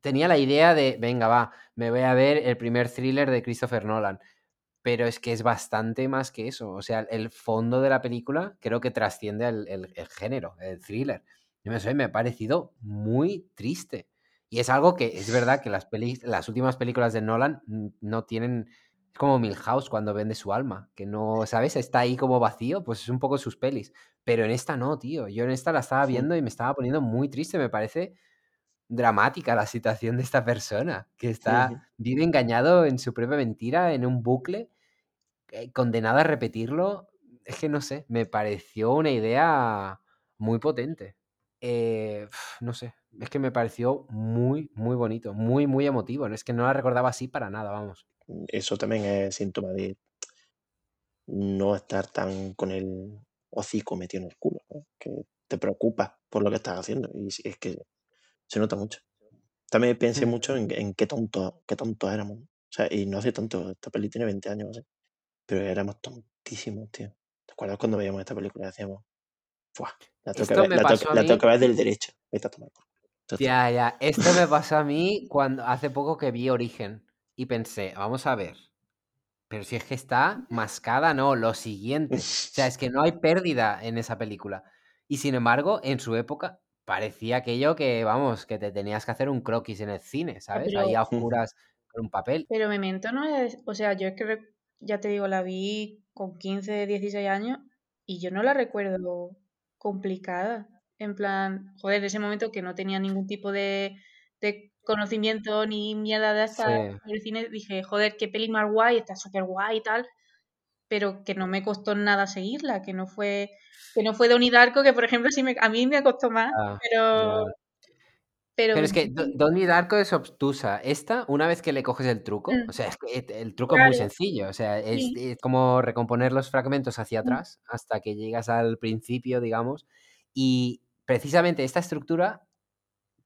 Tenía la idea de, venga, va, me voy a ver el primer thriller de Christopher Nolan pero es que es bastante más que eso. O sea, el fondo de la película creo que trasciende el, el- el género, el thriller. Yo sé, me ha parecido muy triste. Y es algo que es verdad que las, pelis, las últimas películas de Nolan no tienen... Es como Milhouse cuando vende su alma, que no, ¿sabes? Está ahí como vacío, pues es un poco sus pelis. Pero en esta no, tío. Yo en esta la estaba viendo y me estaba poniendo muy triste. Me parece dramática la situación de esta persona, que está, Ujú. vive engañado en su propia mentira, en un bucle, eh, condenado a repetirlo. Es que no sé, me pareció una idea muy potente. Eh, no sé, es que me pareció muy, muy bonito, muy, muy emotivo. Es que no la recordaba así para nada, vamos. Eso también es síntoma de no estar tan con el hocico metido en el culo. ¿no? Que te preocupas por lo que estás haciendo. Y sí, es que se nota mucho. También pensé Mm. mucho en, en qué tontos qué tontos éramos. O sea, y no hace tanto, esta peli tiene 20 años, o así, pero éramos tontísimos, tío. ¿Te acuerdas cuando veíamos esta película y decíamos, ¡fuah! La Esto ver, me la ver del derecho. Vete a tomar por culo. Esto está- Ya, ya. Esto me pasó a mí cuando hace poco que vi Origen y pensé, vamos a ver. Pero si es que está mascada, no, lo siguiente. O sea, es que no hay pérdida en esa película. Y sin embargo, en su época parecía aquello que, vamos, que te tenías que hacer un croquis en el cine, ¿sabes? pero- Ahí a oscuras con un papel. Pero Memento no es, o sea, yo es que ya te digo, la vi con 15, 16 años y yo no la recuerdo complicada. En plan, joder, en ese momento que no tenía ningún tipo de, de conocimiento ni mierda de Sí. del cine, dije, joder, qué peli más guay, está súper guay y tal, pero que no me costó nada seguirla, que no fue, que no fue Darko, que por ejemplo sí me, a mí me costó más, Ah, pero. Pero, Pero es que Do- Donnie Darko es obtusa. Esta, una vez que le coges el truco, Mm. o sea, es que el truco es muy sencillo. O sea, es, Sí. es como recomponer los fragmentos hacia Mm. atrás hasta que llegas al principio, digamos. Y precisamente esta estructura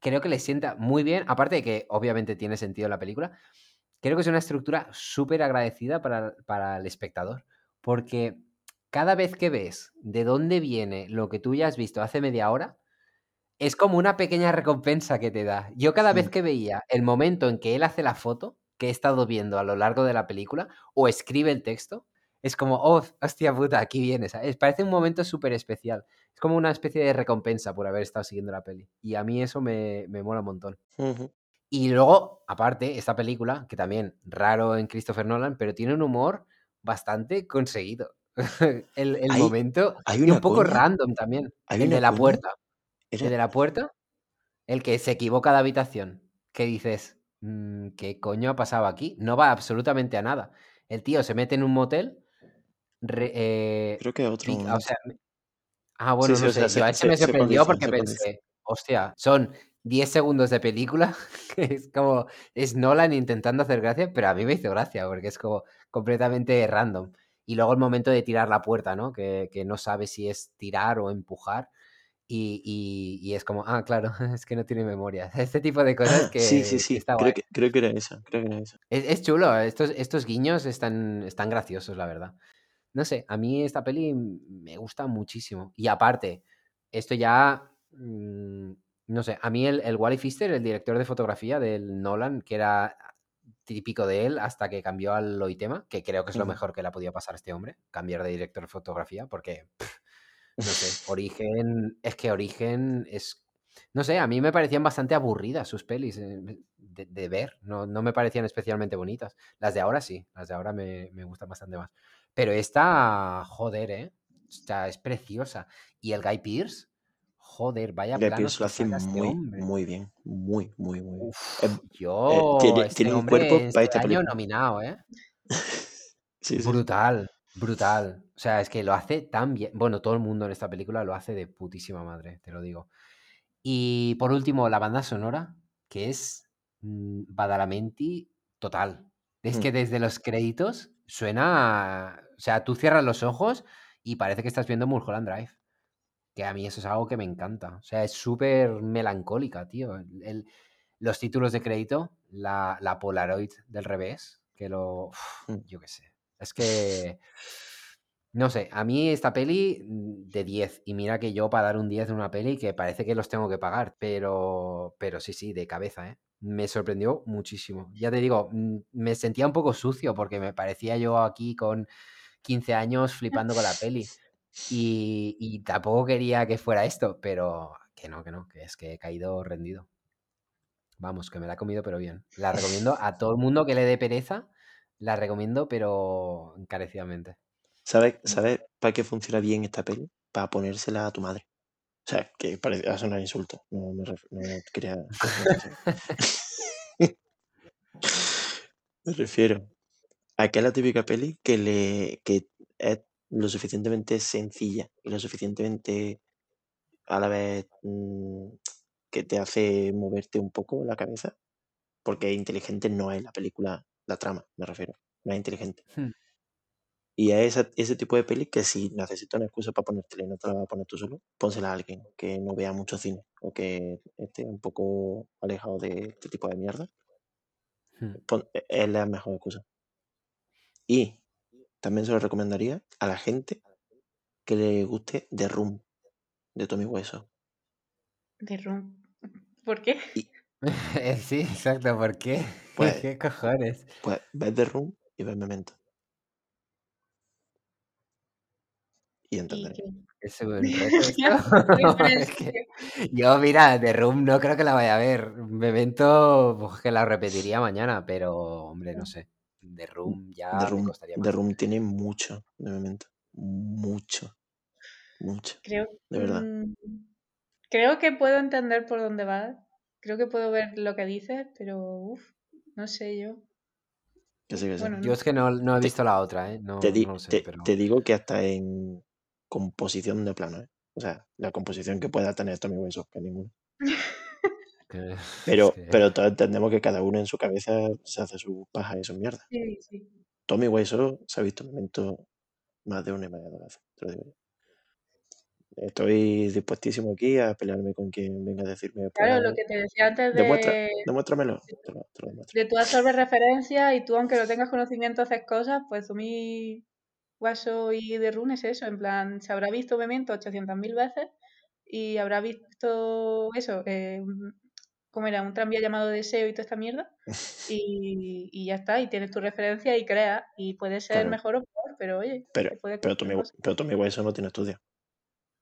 creo que le sienta muy bien, aparte de que obviamente tiene sentido la película, creo que es una estructura súper agradecida para, para, el espectador, porque cada vez que ves de dónde viene lo que tú ya has visto hace media hora, es como una pequeña recompensa que te da. Yo cada vez que veía el momento en que él hace la foto, que he estado viendo a lo largo de la película, o escribe el texto, es como, oh, hostia puta, aquí viene, ¿sabes? Parece un momento súper especial. Es como una especie de recompensa por haber estado siguiendo la peli. Y a mí eso me, me mola un montón. Y luego, aparte, esta película, que también raro en Christopher Nolan, pero tiene un humor bastante conseguido. el, el momento hay y un poco random también. el de la puerta. El de la puerta, el que se equivoca de habitación. Que dices, mm, ¿qué coño ha pasado aquí? No va absolutamente a nada. El tío se mete en un motel. Eh, Creo que otro. O sea, ah, bueno, no sé. Yo a ese me sorprendió porque pensé, hostia, son 10 segundos de película, que es como, es Nolan intentando hacer gracia, pero a mí me hizo gracia porque es como completamente random. Y luego el momento de tirar la puerta, ¿no? Que, que no sabe si es tirar o empujar. Y, y, es como, ah, claro, es que no tiene memoria. Este tipo de cosas que. Sí, sí, sí. creo, que, creo, que, era esa. Creo que era esa. Es, es, chulo. Estos, estos guiños están, están graciosos, la verdad. No sé, a mí esta peli me gusta muchísimo. Y aparte, esto ya. Mmm, no sé, a mí el, el Wally Pfister, el director de fotografía del Nolan, que era típico de él hasta que cambió al Loitema, que creo que es lo mejor que le ha podido pasar a este hombre, cambiar de director de fotografía, porque, no sé, Origen, es que Origen es, no sé, a mí me parecían bastante aburridas sus pelis eh, de, de ver, no, no, me parecían especialmente bonitas. Las de ahora sí, las de ahora me, me gustan bastante más. Pero esta, joder, ¿eh? O sea, es preciosa. Y el Guy Pierce, Joder, vaya planos lo hace este muy, muy bien. Muy, muy, muy bien. Em, yo, eh, tiene, un cuerpo para este nominado, ¿eh? sí, brutal, brutal. O sea, es que lo hace tan bien. Bueno, todo el mundo en esta película lo hace de putísima madre, te lo digo. Y por último, la banda sonora, que es mmm, Badalamenti total. Es mm. que desde los créditos suena. O sea, tú cierras los ojos y parece que estás viendo Mulholland Drive que a mí eso es algo que me encanta. O sea, es súper melancólica, tío. El, los títulos de crédito, la, la, Polaroid del revés, que lo... Mm. yo qué sé. Es que... No sé, a mí esta peli mm, de 10, y mira que yo para dar un 10 de una peli que parece que los tengo que pagar, pero, pero sí, sí, de cabeza, ¿eh? Me sorprendió muchísimo. Ya te digo, mm, me sentía un poco sucio porque me parecía yo aquí con 15 años flipando con la peli. Y, tampoco quería que fuera esto, pero que no, que no, que es que he caído rendido. Vamos, que me la he comido, pero bien. La recomiendo a todo el mundo que le dé pereza. La recomiendo, pero encarecidamente. ¿Sabes sabe para qué funciona bien esta peli? Para ponérsela a tu madre. O sea, que parece un insulto. No, me quería. me refiero a que es la típica peli que le que es lo suficientemente sencilla y lo suficientemente a la vez mm, que te hace moverte un poco la cabeza, porque inteligente no es la película, la trama, me refiero, no es inteligente. Hmm. Y a ese, ese tipo de peli que si necesitas una excusa para ponértela y no te la vas a poner tú solo, pónsela a alguien que no vea mucho cine o que esté un poco alejado de este tipo de mierda. Hmm. E, es la mejor excusa. Y también se lo recomendaría a la gente que le guste The Room de Tommy Hueso. The Room. ¿Por qué? sí, exacto, ¿por qué? Pues, ¿Qué cojones? Pues ves The Room y ves Memento. Y entenderé. Es un yo, mira, The Room no creo que la vaya a ver. Memento, pues que la repetiría mañana, pero, hombre, no sé. The Room ya The Room, costaría más. The Room tiene mucho de momento. Mucho. Mucho. Creo, de verdad. Mm, creo que puedo entender por dónde va. Creo que puedo ver lo que dices, pero uff, no sé yo. yo es que no, no he visto la otra, ¿eh? No, te, no sé, pero... te, digo que hasta en composición de plano, ¿eh? O sea, la composición que pueda tener Tommy Wiseau, que ninguna. Pero, pero todos entendemos que cada uno en su cabeza se hace su paja y su mierda. Sí, sí. Tommy Wiseau se ha visto un momento más de una y media veces, te lo digo Estoy dispuestísimo aquí a pelearme con quien venga a decirme. Claro, pues, lo que te decía antes Demuestra, de, demuéstramelo. Te lo, te lo demuestro. de tú absorbes referencias y tú, aunque no tengas conocimiento, haces cosas, pues Zumi, Guaso y The Rune es eso, en plan, se habrá visto Memento 800.000 veces y habrá visto eso, eh, ¿cómo era? Un tranvía llamado Deseo y toda esta mierda y, y ya está, y tienes tu referencia y creas y puede ser Claro. mejor o peor, pero oye, Pero, pero, Tommy, cosas. pero Tommy Wiseau no tiene estudio.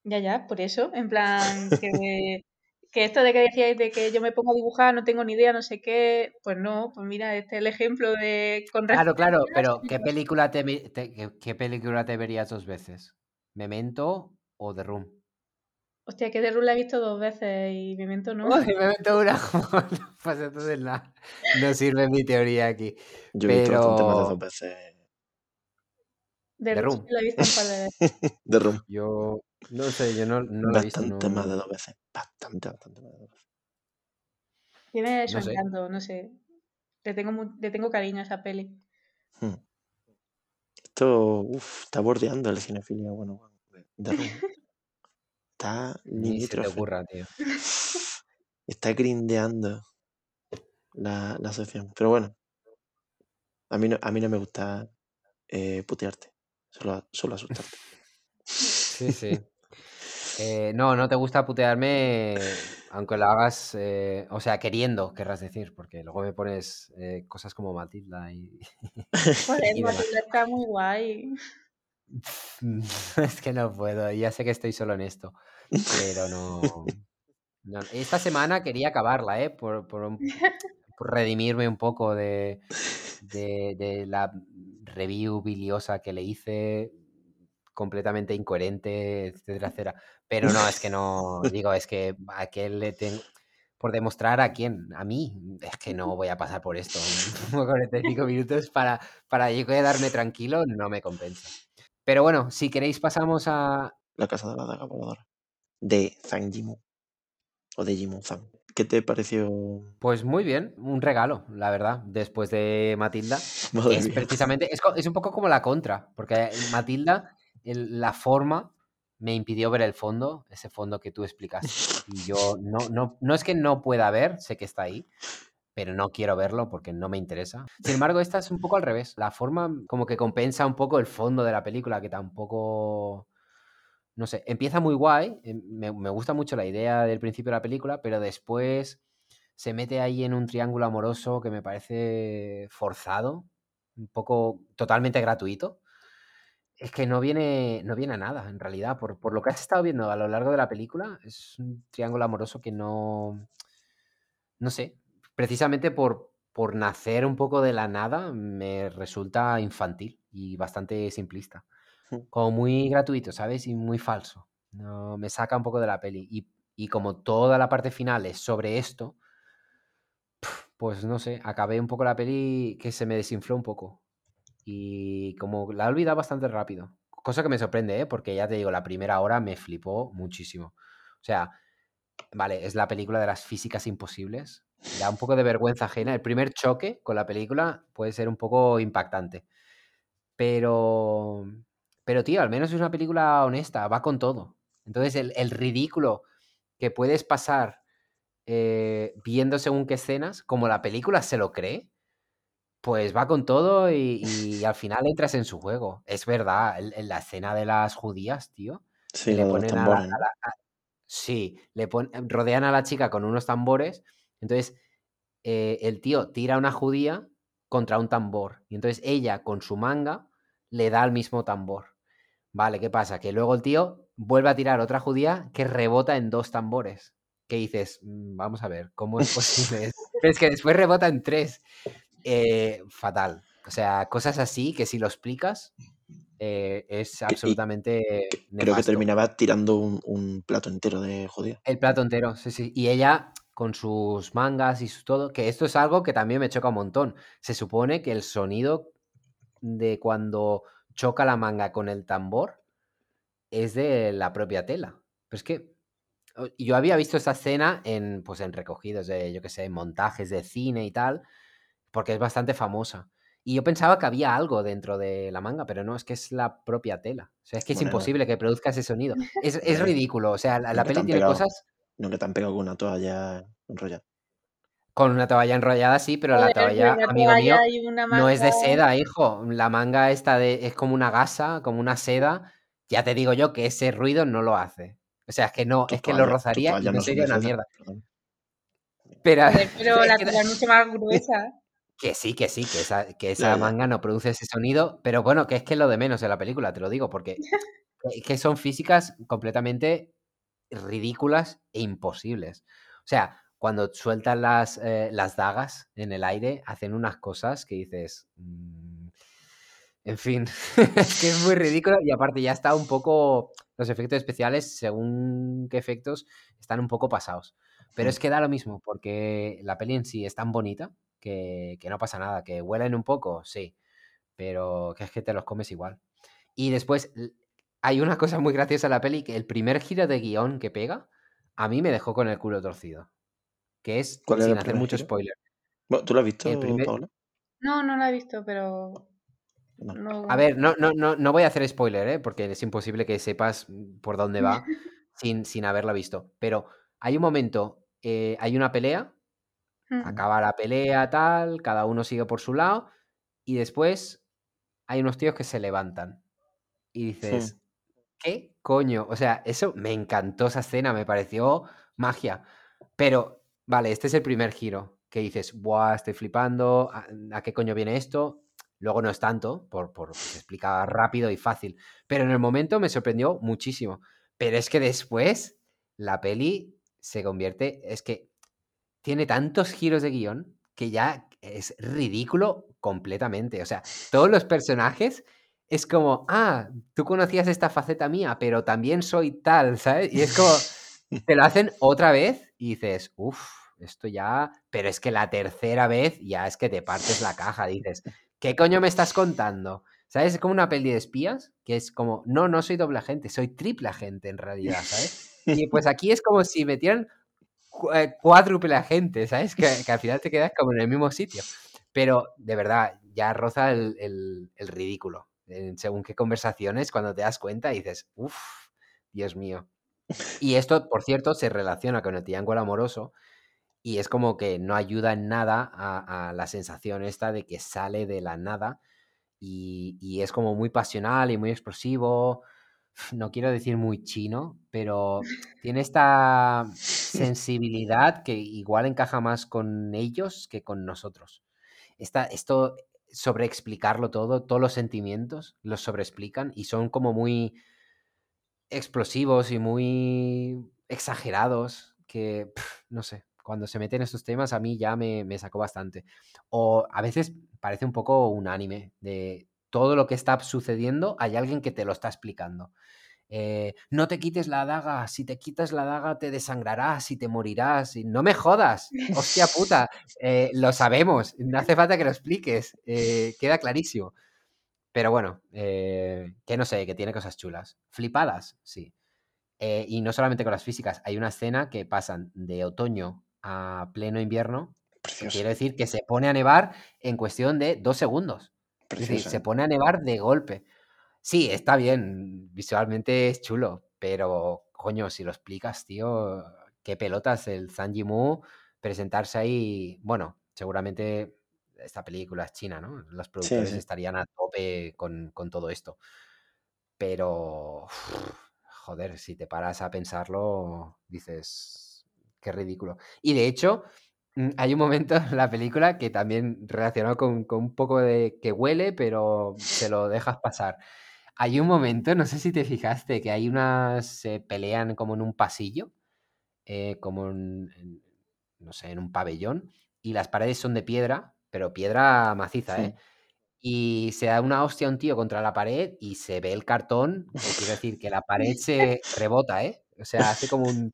Ya, ya, por eso, en plan, que, que esto de que decíais de que yo me pongo a dibujar, no tengo ni idea, no sé qué, pues no, pues mira, este es el ejemplo de con Claro, claro, pero ¿qué película te, qué, qué película te verías dos veces? ¿Memento o The Room? Hostia, que de Rule la he visto dos veces y Memento no. Uy, Memento una. pues entonces na- no sirve mi teoría aquí. Yo he visto bastante más de Pero dos veces De The Room Room. sí la he visto un par de veces. The Room. yo no sé, yo no, no lo he visto. bastante no- más de dos veces. Bastante, bastante más de dos veces. Tiene su No sé. encanto, no sé. Le tengo, le tengo cariño a esa peli. Hmm. Esto uf, está bordeando el cinefilia. Bueno, bueno, The Room. Está Ni se te limítrofe. ocurra, tío. Está grindeando la, la sección. Pero bueno, a mí no, a mí no me gusta eh, putearte, solo, solo asustarte. Sí, sí. Eh, no, no te gusta putearme, aunque lo hagas, eh, o sea, queriendo, querrás decir, porque luego me pones eh, cosas como Matilda y, Joder, y. Matilda está muy guay. Es que no puedo, ya sé que estoy solo en esto, pero no. no. Esta semana quería acabarla, ¿eh? Por, por, un- redimirme un poco de, de, de la review biliosa que le hice, completamente incoherente, etcétera, etcétera. Pero no, es que no, digo, es que a qué le tengo. Por demostrar a quién, a mí, es que no voy a pasar por esto. 45 minutos para, para yo quedarme tranquilo no me compensa. Pero bueno, si queréis pasamos a... La casa de la daga voladora. De Zhang Yimou. O de Jimou Zhang. ¿Qué te pareció? Pues muy bien, un regalo, la verdad, después de Matilda. Madre Es mía. precisamente, es, es un poco como la contra, porque Matilda, el- la forma me impidió ver el fondo, ese fondo que tú explicaste. Y yo no, no, no es que no pueda ver, sé que está ahí, pero no quiero verlo porque no me interesa. Sin embargo, esta es un poco al revés. La forma como que compensa un poco el fondo de la película, que tampoco... No sé, empieza muy guay, em, me, gusta mucho la idea del principio de la película, pero después se mete ahí en un triángulo amoroso que me parece forzado, un poco totalmente gratuito. Es que no viene, no viene a nada, en realidad. Por, por lo que has estado viendo a lo largo de la película, es un triángulo amoroso que no. No sé. Precisamente por, por nacer un poco de la nada, me resulta infantil y bastante simplista. Como muy gratuito, ¿sabes? Y muy falso. No, me saca un poco de la peli. Y, y como toda la parte final es sobre esto, pues no sé, acabé un poco la peli que se me desinfló un poco. Y como la he olvidado bastante rápido. Cosa que me sorprende, ¿eh? Porque ya te digo, la primera hora me flipó muchísimo. O sea, vale, es la película de las físicas imposibles. Da un poco de vergüenza ajena. El primer choque con la película puede ser un poco impactante. Pero, pero tío, al menos es una película honesta, va con todo. Entonces, el, el ridículo que puedes pasar eh, viendo según qué escenas, como la película se lo cree, pues va con todo y, y al final entras en su juego. Es verdad, en, la escena de las judías, tío, Sí, le ponen a la, tambores, a ¿no? la- a- sí, le pon- rodean a la chica con unos tambores. Entonces, eh, el tío tira a una judía contra un tambor. Y entonces ella, con su manga, le da al mismo tambor. Vale, ¿qué pasa? Que luego el tío vuelve a tirar otra judía que rebota en dos tambores. Que dices, "Mm, vamos a ver, ¿cómo es posible esto?". Pero es que después rebota en tres. Eh, fatal. O sea, cosas así que si lo explicas eh, es absolutamente Creo que terminaba tirando un, un plato entero de judía. El plato entero, sí, sí. Y ella con sus mangas y su todo, que esto es algo que también me choca un montón. Se supone que el sonido de cuando choca la manga con el tambor es de la propia tela. Pero es que yo había visto esta escena en, pues, en recogidos de, yo qué sé, montajes de cine y tal, porque es bastante famosa. Y yo pensaba que había algo dentro de la manga, pero no, es que es la propia tela. O sea, es que es Bueno, imposible que produzca ese sonido. Es, es ridículo. O sea, la, la peli tiene pegado. cosas No que te han pegado con una toalla enrollada. Con una toalla enrollada, sí, pero la Joder, toalla, amigo mío, toalla no es de manga. seda, hijo. La manga esta de, es como una gasa, como una seda. Ya te digo yo que ese ruido no lo hace. O sea, es que no, Tu es que lo toalla- rozaría y toalla no sería una seda, mierda. perdón. Pero, Joder, pero es la que- tela es mucho más gruesa. Que sí, que sí, que esa, que esa manga no produce ese sonido, pero bueno, que es que es lo de menos en la película, te lo digo, porque que- que son físicas completamente ridículas e imposibles. O sea, cuando sueltan las, eh, las dagas en el aire, hacen unas cosas que dices... mm, en fin, es que es muy ridículo y aparte ya está un poco... Los efectos especiales, según qué efectos, están un poco pasados. Pero Mm. es que da lo mismo, porque la peli en sí es tan bonita que, que no pasa nada. Que huelen un poco, sí, pero que es que te los comes igual. Y después hay una cosa muy graciosa en la peli, que el primer giro de guion que pega, a mí me dejó con el culo torcido. Que es, ¿Cuál era sin hacer mucho giro? spoiler, Bueno, ¿Tú lo has visto, El primer- Paola? No, no la he visto, pero. No. No. A ver, no, no, no, no voy a hacer spoiler, ¿eh? porque es imposible que sepas por dónde va sin, sin haberla visto. Pero hay un momento, eh, hay una pelea, Mm. acaba la pelea, tal, cada uno sigue por su lado, y después hay unos tíos que se levantan. Y dices, ¿qué coño? O sea, eso me encantó esa escena, me pareció magia. Pero, vale, este es el primer giro, que dices, buah, estoy flipando, ¿a, a qué coño viene esto? Luego no es tanto, por, por se explica rápido y fácil. Pero en el momento me sorprendió muchísimo. Pero es que después la peli se convierte, es que tiene tantos giros de guion que ya es ridículo completamente. O sea, todos los personajes es como, ah, tú conocías esta faceta mía, pero también soy tal, ¿sabes? Y es como, te lo hacen otra vez y dices, uff, esto ya... Pero es que la tercera vez ya es que te partes la caja, dices, ¿qué coño me estás contando? ¿Sabes? Es como una peli de espías, que es como, no, no soy doble agente, soy triple agente en realidad, ¿sabes? Y pues aquí es como si metieran cu- eh, cuádruple agente, ¿sabes? Que, que al final te quedas como en el mismo sitio. Pero de verdad, ya roza el, el- el ridículo. En según qué conversaciones, cuando te das cuenta, dices, uff, Dios mío. Y esto, por cierto, se relaciona con el triángulo amoroso y es como que no ayuda en nada a, a la sensación esta de que sale de la nada y, y es como muy pasional y muy explosivo. No quiero decir muy chino, pero tiene esta sensibilidad que igual encaja más con ellos que con nosotros. Esta, esto sobre explicarlo todo, todos los sentimientos los sobreexplican y son como muy explosivos y muy exagerados que, no sé, cuando se meten estos temas a mí ya me, me sacó bastante. O a veces parece un poco un anime de todo lo que está sucediendo, hay alguien que te lo está explicando. Eh, no te quites la daga, si te quitas la daga te desangrarás y te morirás. Y no me jodas, hostia puta, eh, lo sabemos, no hace falta que lo expliques, eh, queda clarísimo. Pero bueno, eh, que no sé, que tiene cosas chulas. Flipadas, sí. Eh, y no solamente con las físicas, hay una escena que pasan de otoño a pleno invierno, que quiere decir que se pone a nevar en cuestión de dos segundos. Es decir, se pone a nevar de golpe. Sí, está bien, visualmente es chulo, pero coño, si lo explicas, tío, qué pelotas el Zanji Mu presentarse ahí. Bueno, seguramente esta película es china, ¿no? Los productores sí. estarían a tope con, con todo esto. Pero, joder, si te paras a pensarlo, dices, qué ridículo. Y de hecho, mm, hay un momento en la película que también relacionado con, con un poco de que huele, pero se lo dejas pasar. Hay un momento, no sé si te fijaste, que hay unas, se pelean como en un pasillo, eh, como en, en, no sé, en un pabellón, y las paredes son de piedra, pero piedra maciza, ¿eh? Hmm. Y se da una hostia un tío contra la pared y se ve el cartón, que quiere decir que la pared se rebota, ¿eh? O sea, hace como un...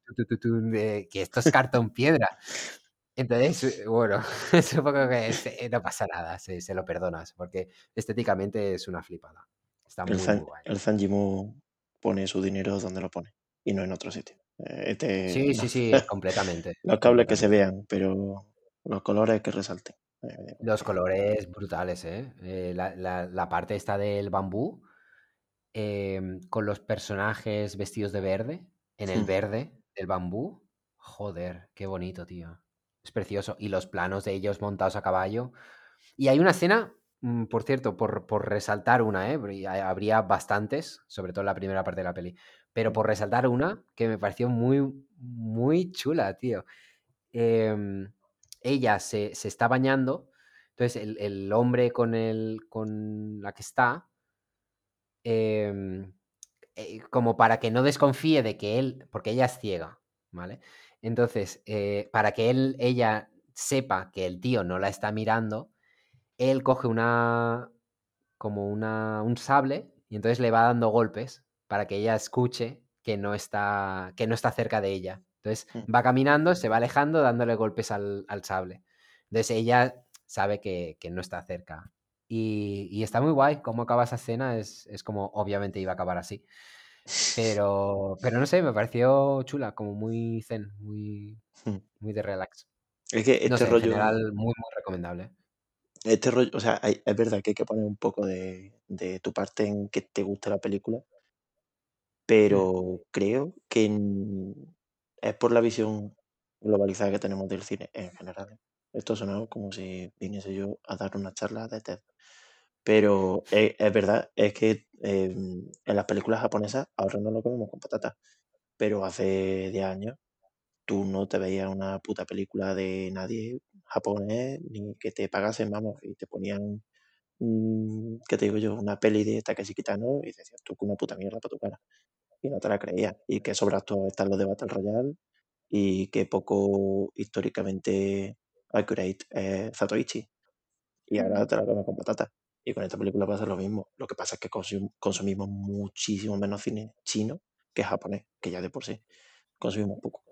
de que esto es cartón piedra. Entonces, eh, bueno, supongo que se- no pasa nada, se, se lo perdonas, porque estéticamente es una flipada. Está El, muy, Zan, muy guay. el Zanji Mu pone su dinero donde lo pone y no en otro sitio. Eh, Este, Sí, no. sí, sí, completamente. Los cables que se completamente. vean, pero los colores que resalten. Los colores brutales, ¿eh? eh la, la, la, parte esta del bambú, eh, con los personajes vestidos de verde, en el verde del bambú. Joder, qué bonito, tío. Es precioso. Y los planos de ellos montados a caballo. Y hay una escena, mm, por cierto, por, por resaltar una, ¿eh? habría bastantes, sobre todo en la primera parte de la peli, pero por resaltar una que me pareció muy, muy chula, tío. Em, ella se, se, está bañando, entonces el, hombre con, el, con la que está, eh, eh, como para que no desconfíe de que él, porque ella es ciega, ¿vale? Entonces, eh, para que él, ella sepa que el tío no la está mirando, él coge una, como una, un sable y entonces le va dando golpes para que ella escuche que no está, que no está cerca de ella. Entonces mm. va caminando, se va alejando, dándole golpes al, al sable. Entonces ella sabe que, que no está cerca. Y, y, está muy guay cómo acaba esa escena, es, es, como obviamente iba a acabar así. Pero, pero no sé, me pareció chula, como muy zen, muy, hmm. muy de relax. Es que este rollo. En general, muy, muy recomendable. Este rollo, o sea, hay, es verdad que hay que poner un poco de, de, tu parte en que te guste la película, hmm. pero creo que es por la visión globalizada que tenemos del cine en general. Esto sonado como si viniese yo a dar una charla de TED. Pero es, es verdad, es que em, en las películas japonesas ahora no lo comemos con patatas, pero hace 10 años tú no te veías una puta película de nadie japonés ni que te pagasen, vamos, y te ponían, mm, ¿qué te digo yo? Una peli de Takeshi Kitano y decías tú que puta mierda para tu cara. Y no te la creías. Y que sobras todo están los de Battle Royale y que poco históricamente accurate es Zatoichi. Y ahora te la comes con patatas. Y con esta película pasa lo mismo. Lo que pasa es que consumimos muchísimo menos cine chino que japonés, que ya de por sí consumimos poco.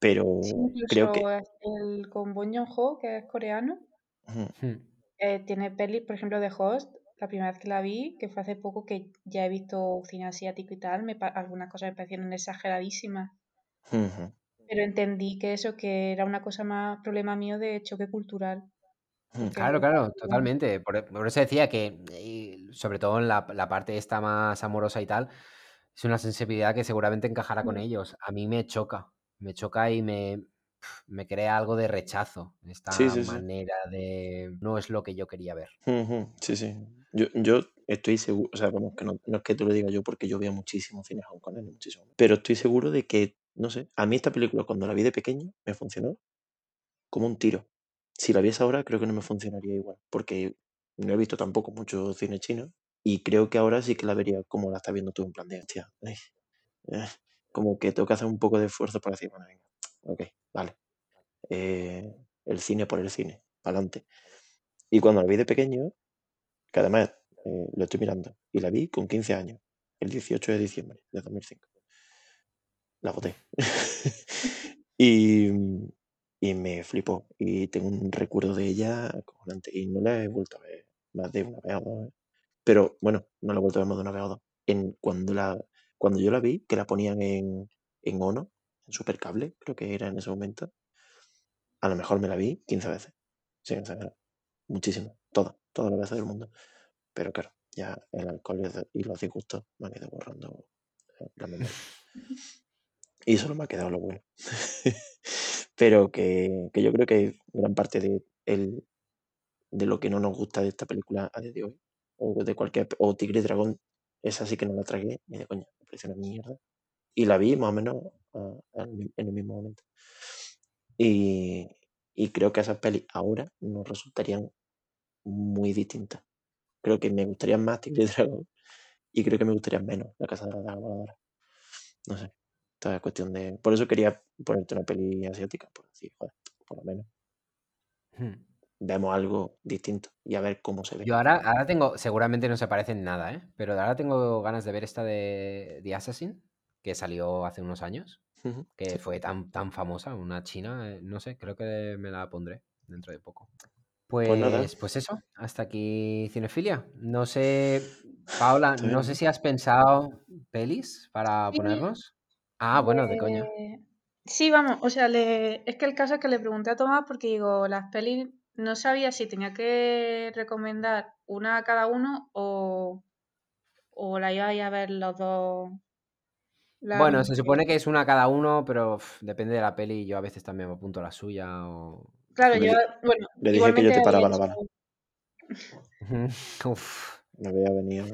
Pero creo que. El con Bong que es coreano, hmm. eh, tiene pelis, por ejemplo, de Host. La primera vez que la vi, que fue hace poco, que ya he visto cine asiático y tal, me, algunas cosas me parecieron exageradísimas. Pero entendí que eso, que era una cosa más problema mío de choque cultural. Claro, claro, totalmente. E, por, eso decía que, sobre todo en la, parte esta más amorosa y tal, es una sensibilidad que seguramente encajará con ellos. A mí me choca, me choca y me, me crea algo de rechazo. Esta manera de... No es lo que yo quería ver. Sí, sí. Yo, yo estoy seguro, o sea, vamos, que no, es que tú lo digas yo porque yo veo muchísimo cine hongkonés, muchísimo. Pero estoy seguro de que, no sé, a mí esta película cuando la vi de pequeño me funcionó como un tiro si la viese ahora, creo que no me funcionaría igual, porque no he visto tampoco mucho cine chino y creo que ahora sí que la vería como la estás viendo tú en plan de, hostia, eh, como que tengo que hacer un poco de esfuerzo para decir, bueno, venga, ok, vale, eh, el cine por el cine, adelante. Y cuando la vi de pequeño, que además eh, lo estoy mirando, y la vi con 15 años, el 18 de diciembre de 2005. La voté. y, y me flipó. Y tengo un recuerdo de ella y no la he vuelto a ver más de una vez o dos. Pero bueno, no la he vuelto a ver más de una vez o dos. Cuando, la, cuando yo la vi, que la ponían en, en Ono, en Supercable, creo que era en ese momento, a lo mejor me la vi 15 veces. Sí, Muchísimo. Todas, todas las veces del mundo. Pero claro, ya el alcohol y los disgustos me han ido borrando la memoria. Y solo me ha quedado lo bueno. pero que, que, yo creo que gran parte de, el, de lo que no nos gusta de esta película a día de hoy, o de cualquier, o Tigre y Dragón, esa sí que no la tragué ni de coña, me pareció una mierda. Y la vi más o menos en el mismo momento. Y, y creo que esas pelis ahora nos resultarían muy distintas. Creo que me gustarían más Tigre y Dragón y creo que me gustaría menos La Casa de la Voladora. No sé. Toda cuestión de. Por eso quería ponerte una peli asiática, por decir, joder, por lo menos. Hmm. Vemos algo distinto y a ver cómo se ve. Yo ahora, ahora tengo, seguramente no se parecen nada, ¿eh? Pero ahora tengo ganas de ver esta de The Assassin, que salió hace unos años, que fue tan, tan famosa, una china, eh, no sé, creo que me la pondré dentro de poco. Pues, pues, pues, eso, hasta aquí Cinefilia. No sé, Paula, no sé si has pensado pelis para ponernos. Ah, bueno, de coño. Eh, sí, vamos, o sea, le... es que el caso es que le pregunté a Tomás porque digo, las pelis no sabía si tenía que recomendar una a cada uno o, o la iba a ver los dos. la Bueno, se supone que es una cada uno, pero depende de la peli. Yo a veces también me apunto la suya o... Claro, Le yo, bueno, le dije que yo te paraba había la bala. Uf. Me había venido.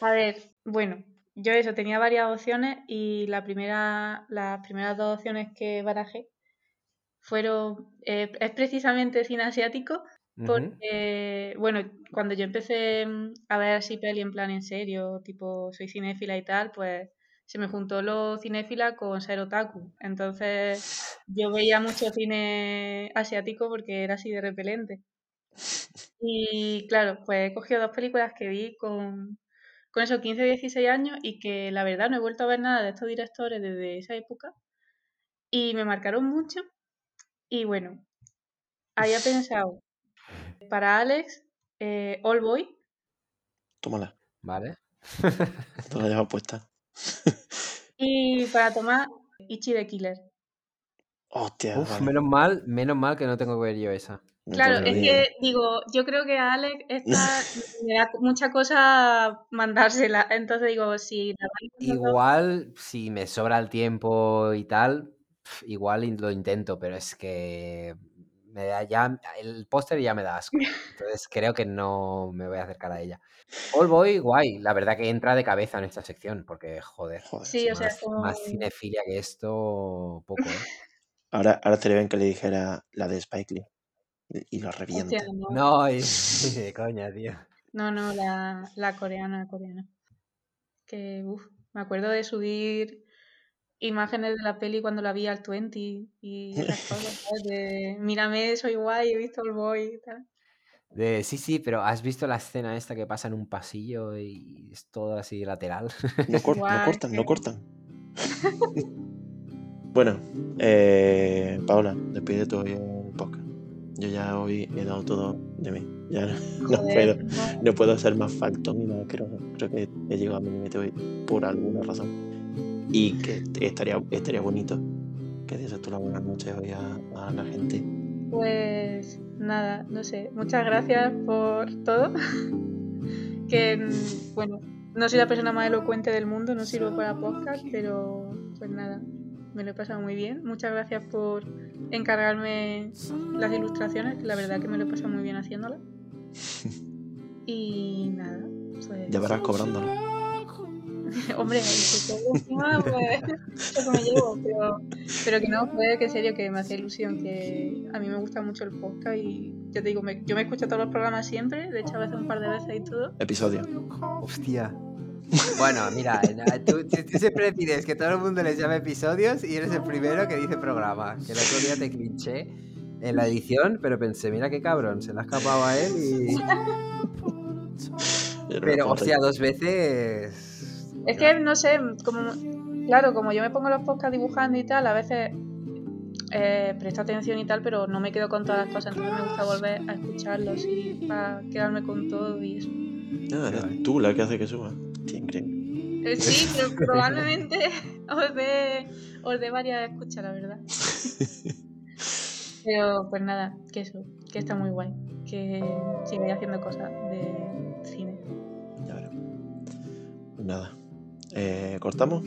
A ver, bueno, yo eso, tenía varias opciones y la primera, las primeras dos opciones que barajé fueron, eh, es precisamente cine asiático, porque, bueno, cuando yo empecé mm, a ver así peli en plan en serio, tipo soy cinéfila y tal, pues se me juntó lo cinéfila con ser otaku. Entonces yo veía mucho cine asiático porque era así de repelente. Y claro, pues he cogido dos películas que vi con, con esos 15 16 años y que la verdad no he vuelto a ver nada de estos directores desde esa época y me marcaron mucho. Y bueno, había pensado para Alex, eh, All Boy, Tómala. Vale. Te la llevas puesta. Y para Tomás, Ichi the Killer. Hostia, Uf, vale. menos mal, menos mal que no tengo que ver yo esa. Claro, es que digo, yo creo que a Alex esta me da mucha cosa mandársela. Entonces digo, si la Igual, si me sobra el tiempo y tal, igual lo intento, pero es que me da ya, el póster ya me da asco. Entonces creo que no me voy a acercar a ella. All Boy, guay, la verdad que entra de cabeza en esta sección, porque joder, Joder. Sí, o sea, más, como... más cinefilia que esto, poco, ¿eh? Ahora, ahora estaría bien que le dijera la de Spike Lee. Y y lo revienta. Hostia, no. No, y- de coña, tío. No, no, la, la coreana, la coreana. Que, uff, me acuerdo de subir imágenes de la peli cuando la vi al 20 y esas cosas, ¿sabes? De, mírame, soy guay, he visto el boy y tal. De, sí, sí, pero ¿has visto la escena esta que pasa en un pasillo y es todo así lateral? No, cor- no cortan, que- no cortan. bueno, eh, Paola, despide tú hoy el podcast. Yo ya hoy he dado todo de mí. Ya no, no Joder, puedo, no. no puedo ser más faltón y asqueroso. Creo que he llegado a mi límite hoy por alguna razón. Y que estaría, estaría bonito que dieses tú las buenas noches hoy a, a la gente. Pues nada, no sé. Muchas gracias por todo. que, bueno, no soy la persona más elocuente del mundo, no sirvo para podcast, pero pues nada, me lo he pasado muy bien. Muchas gracias por encargarme las ilustraciones, que la verdad que me lo he pasado muy bien haciéndolas. Y nada, pues... Ya verás. Hombre, si todo encima, pues eso me llevo, pero, pero que no, fue que en serio que me hacía ilusión, que a mí me gusta mucho el podcast y ya te digo, me- yo me escucho todos los programas siempre, de hecho a veces un par de veces y todo. Episodio. Hostia. Bueno, mira, tú- tú siempre pides que todo el mundo les llame episodios y eres el primero que dice programa. Que el otro día te clinché en la edición, pero pensé, mira qué cabrón, se le ha escapado a él y... Pero, hostia, dos veces... Es que no sé, como, claro, como yo me pongo los podcasts dibujando y tal, a veces eh, presto atención y tal, pero no me quedo con todas las cosas, entonces me gusta volver a escucharlos y para quedarme con todo y eso. Ah, eres tú la que hace que suba. Eh, Sí, pero probablemente os dé, os dé varias escuchas, la verdad. Pero pues nada, que eso, que está muy guay, que sigáis haciendo cosas de cine. Ya veremos. Pues nada. Eh, ¿Cortamos?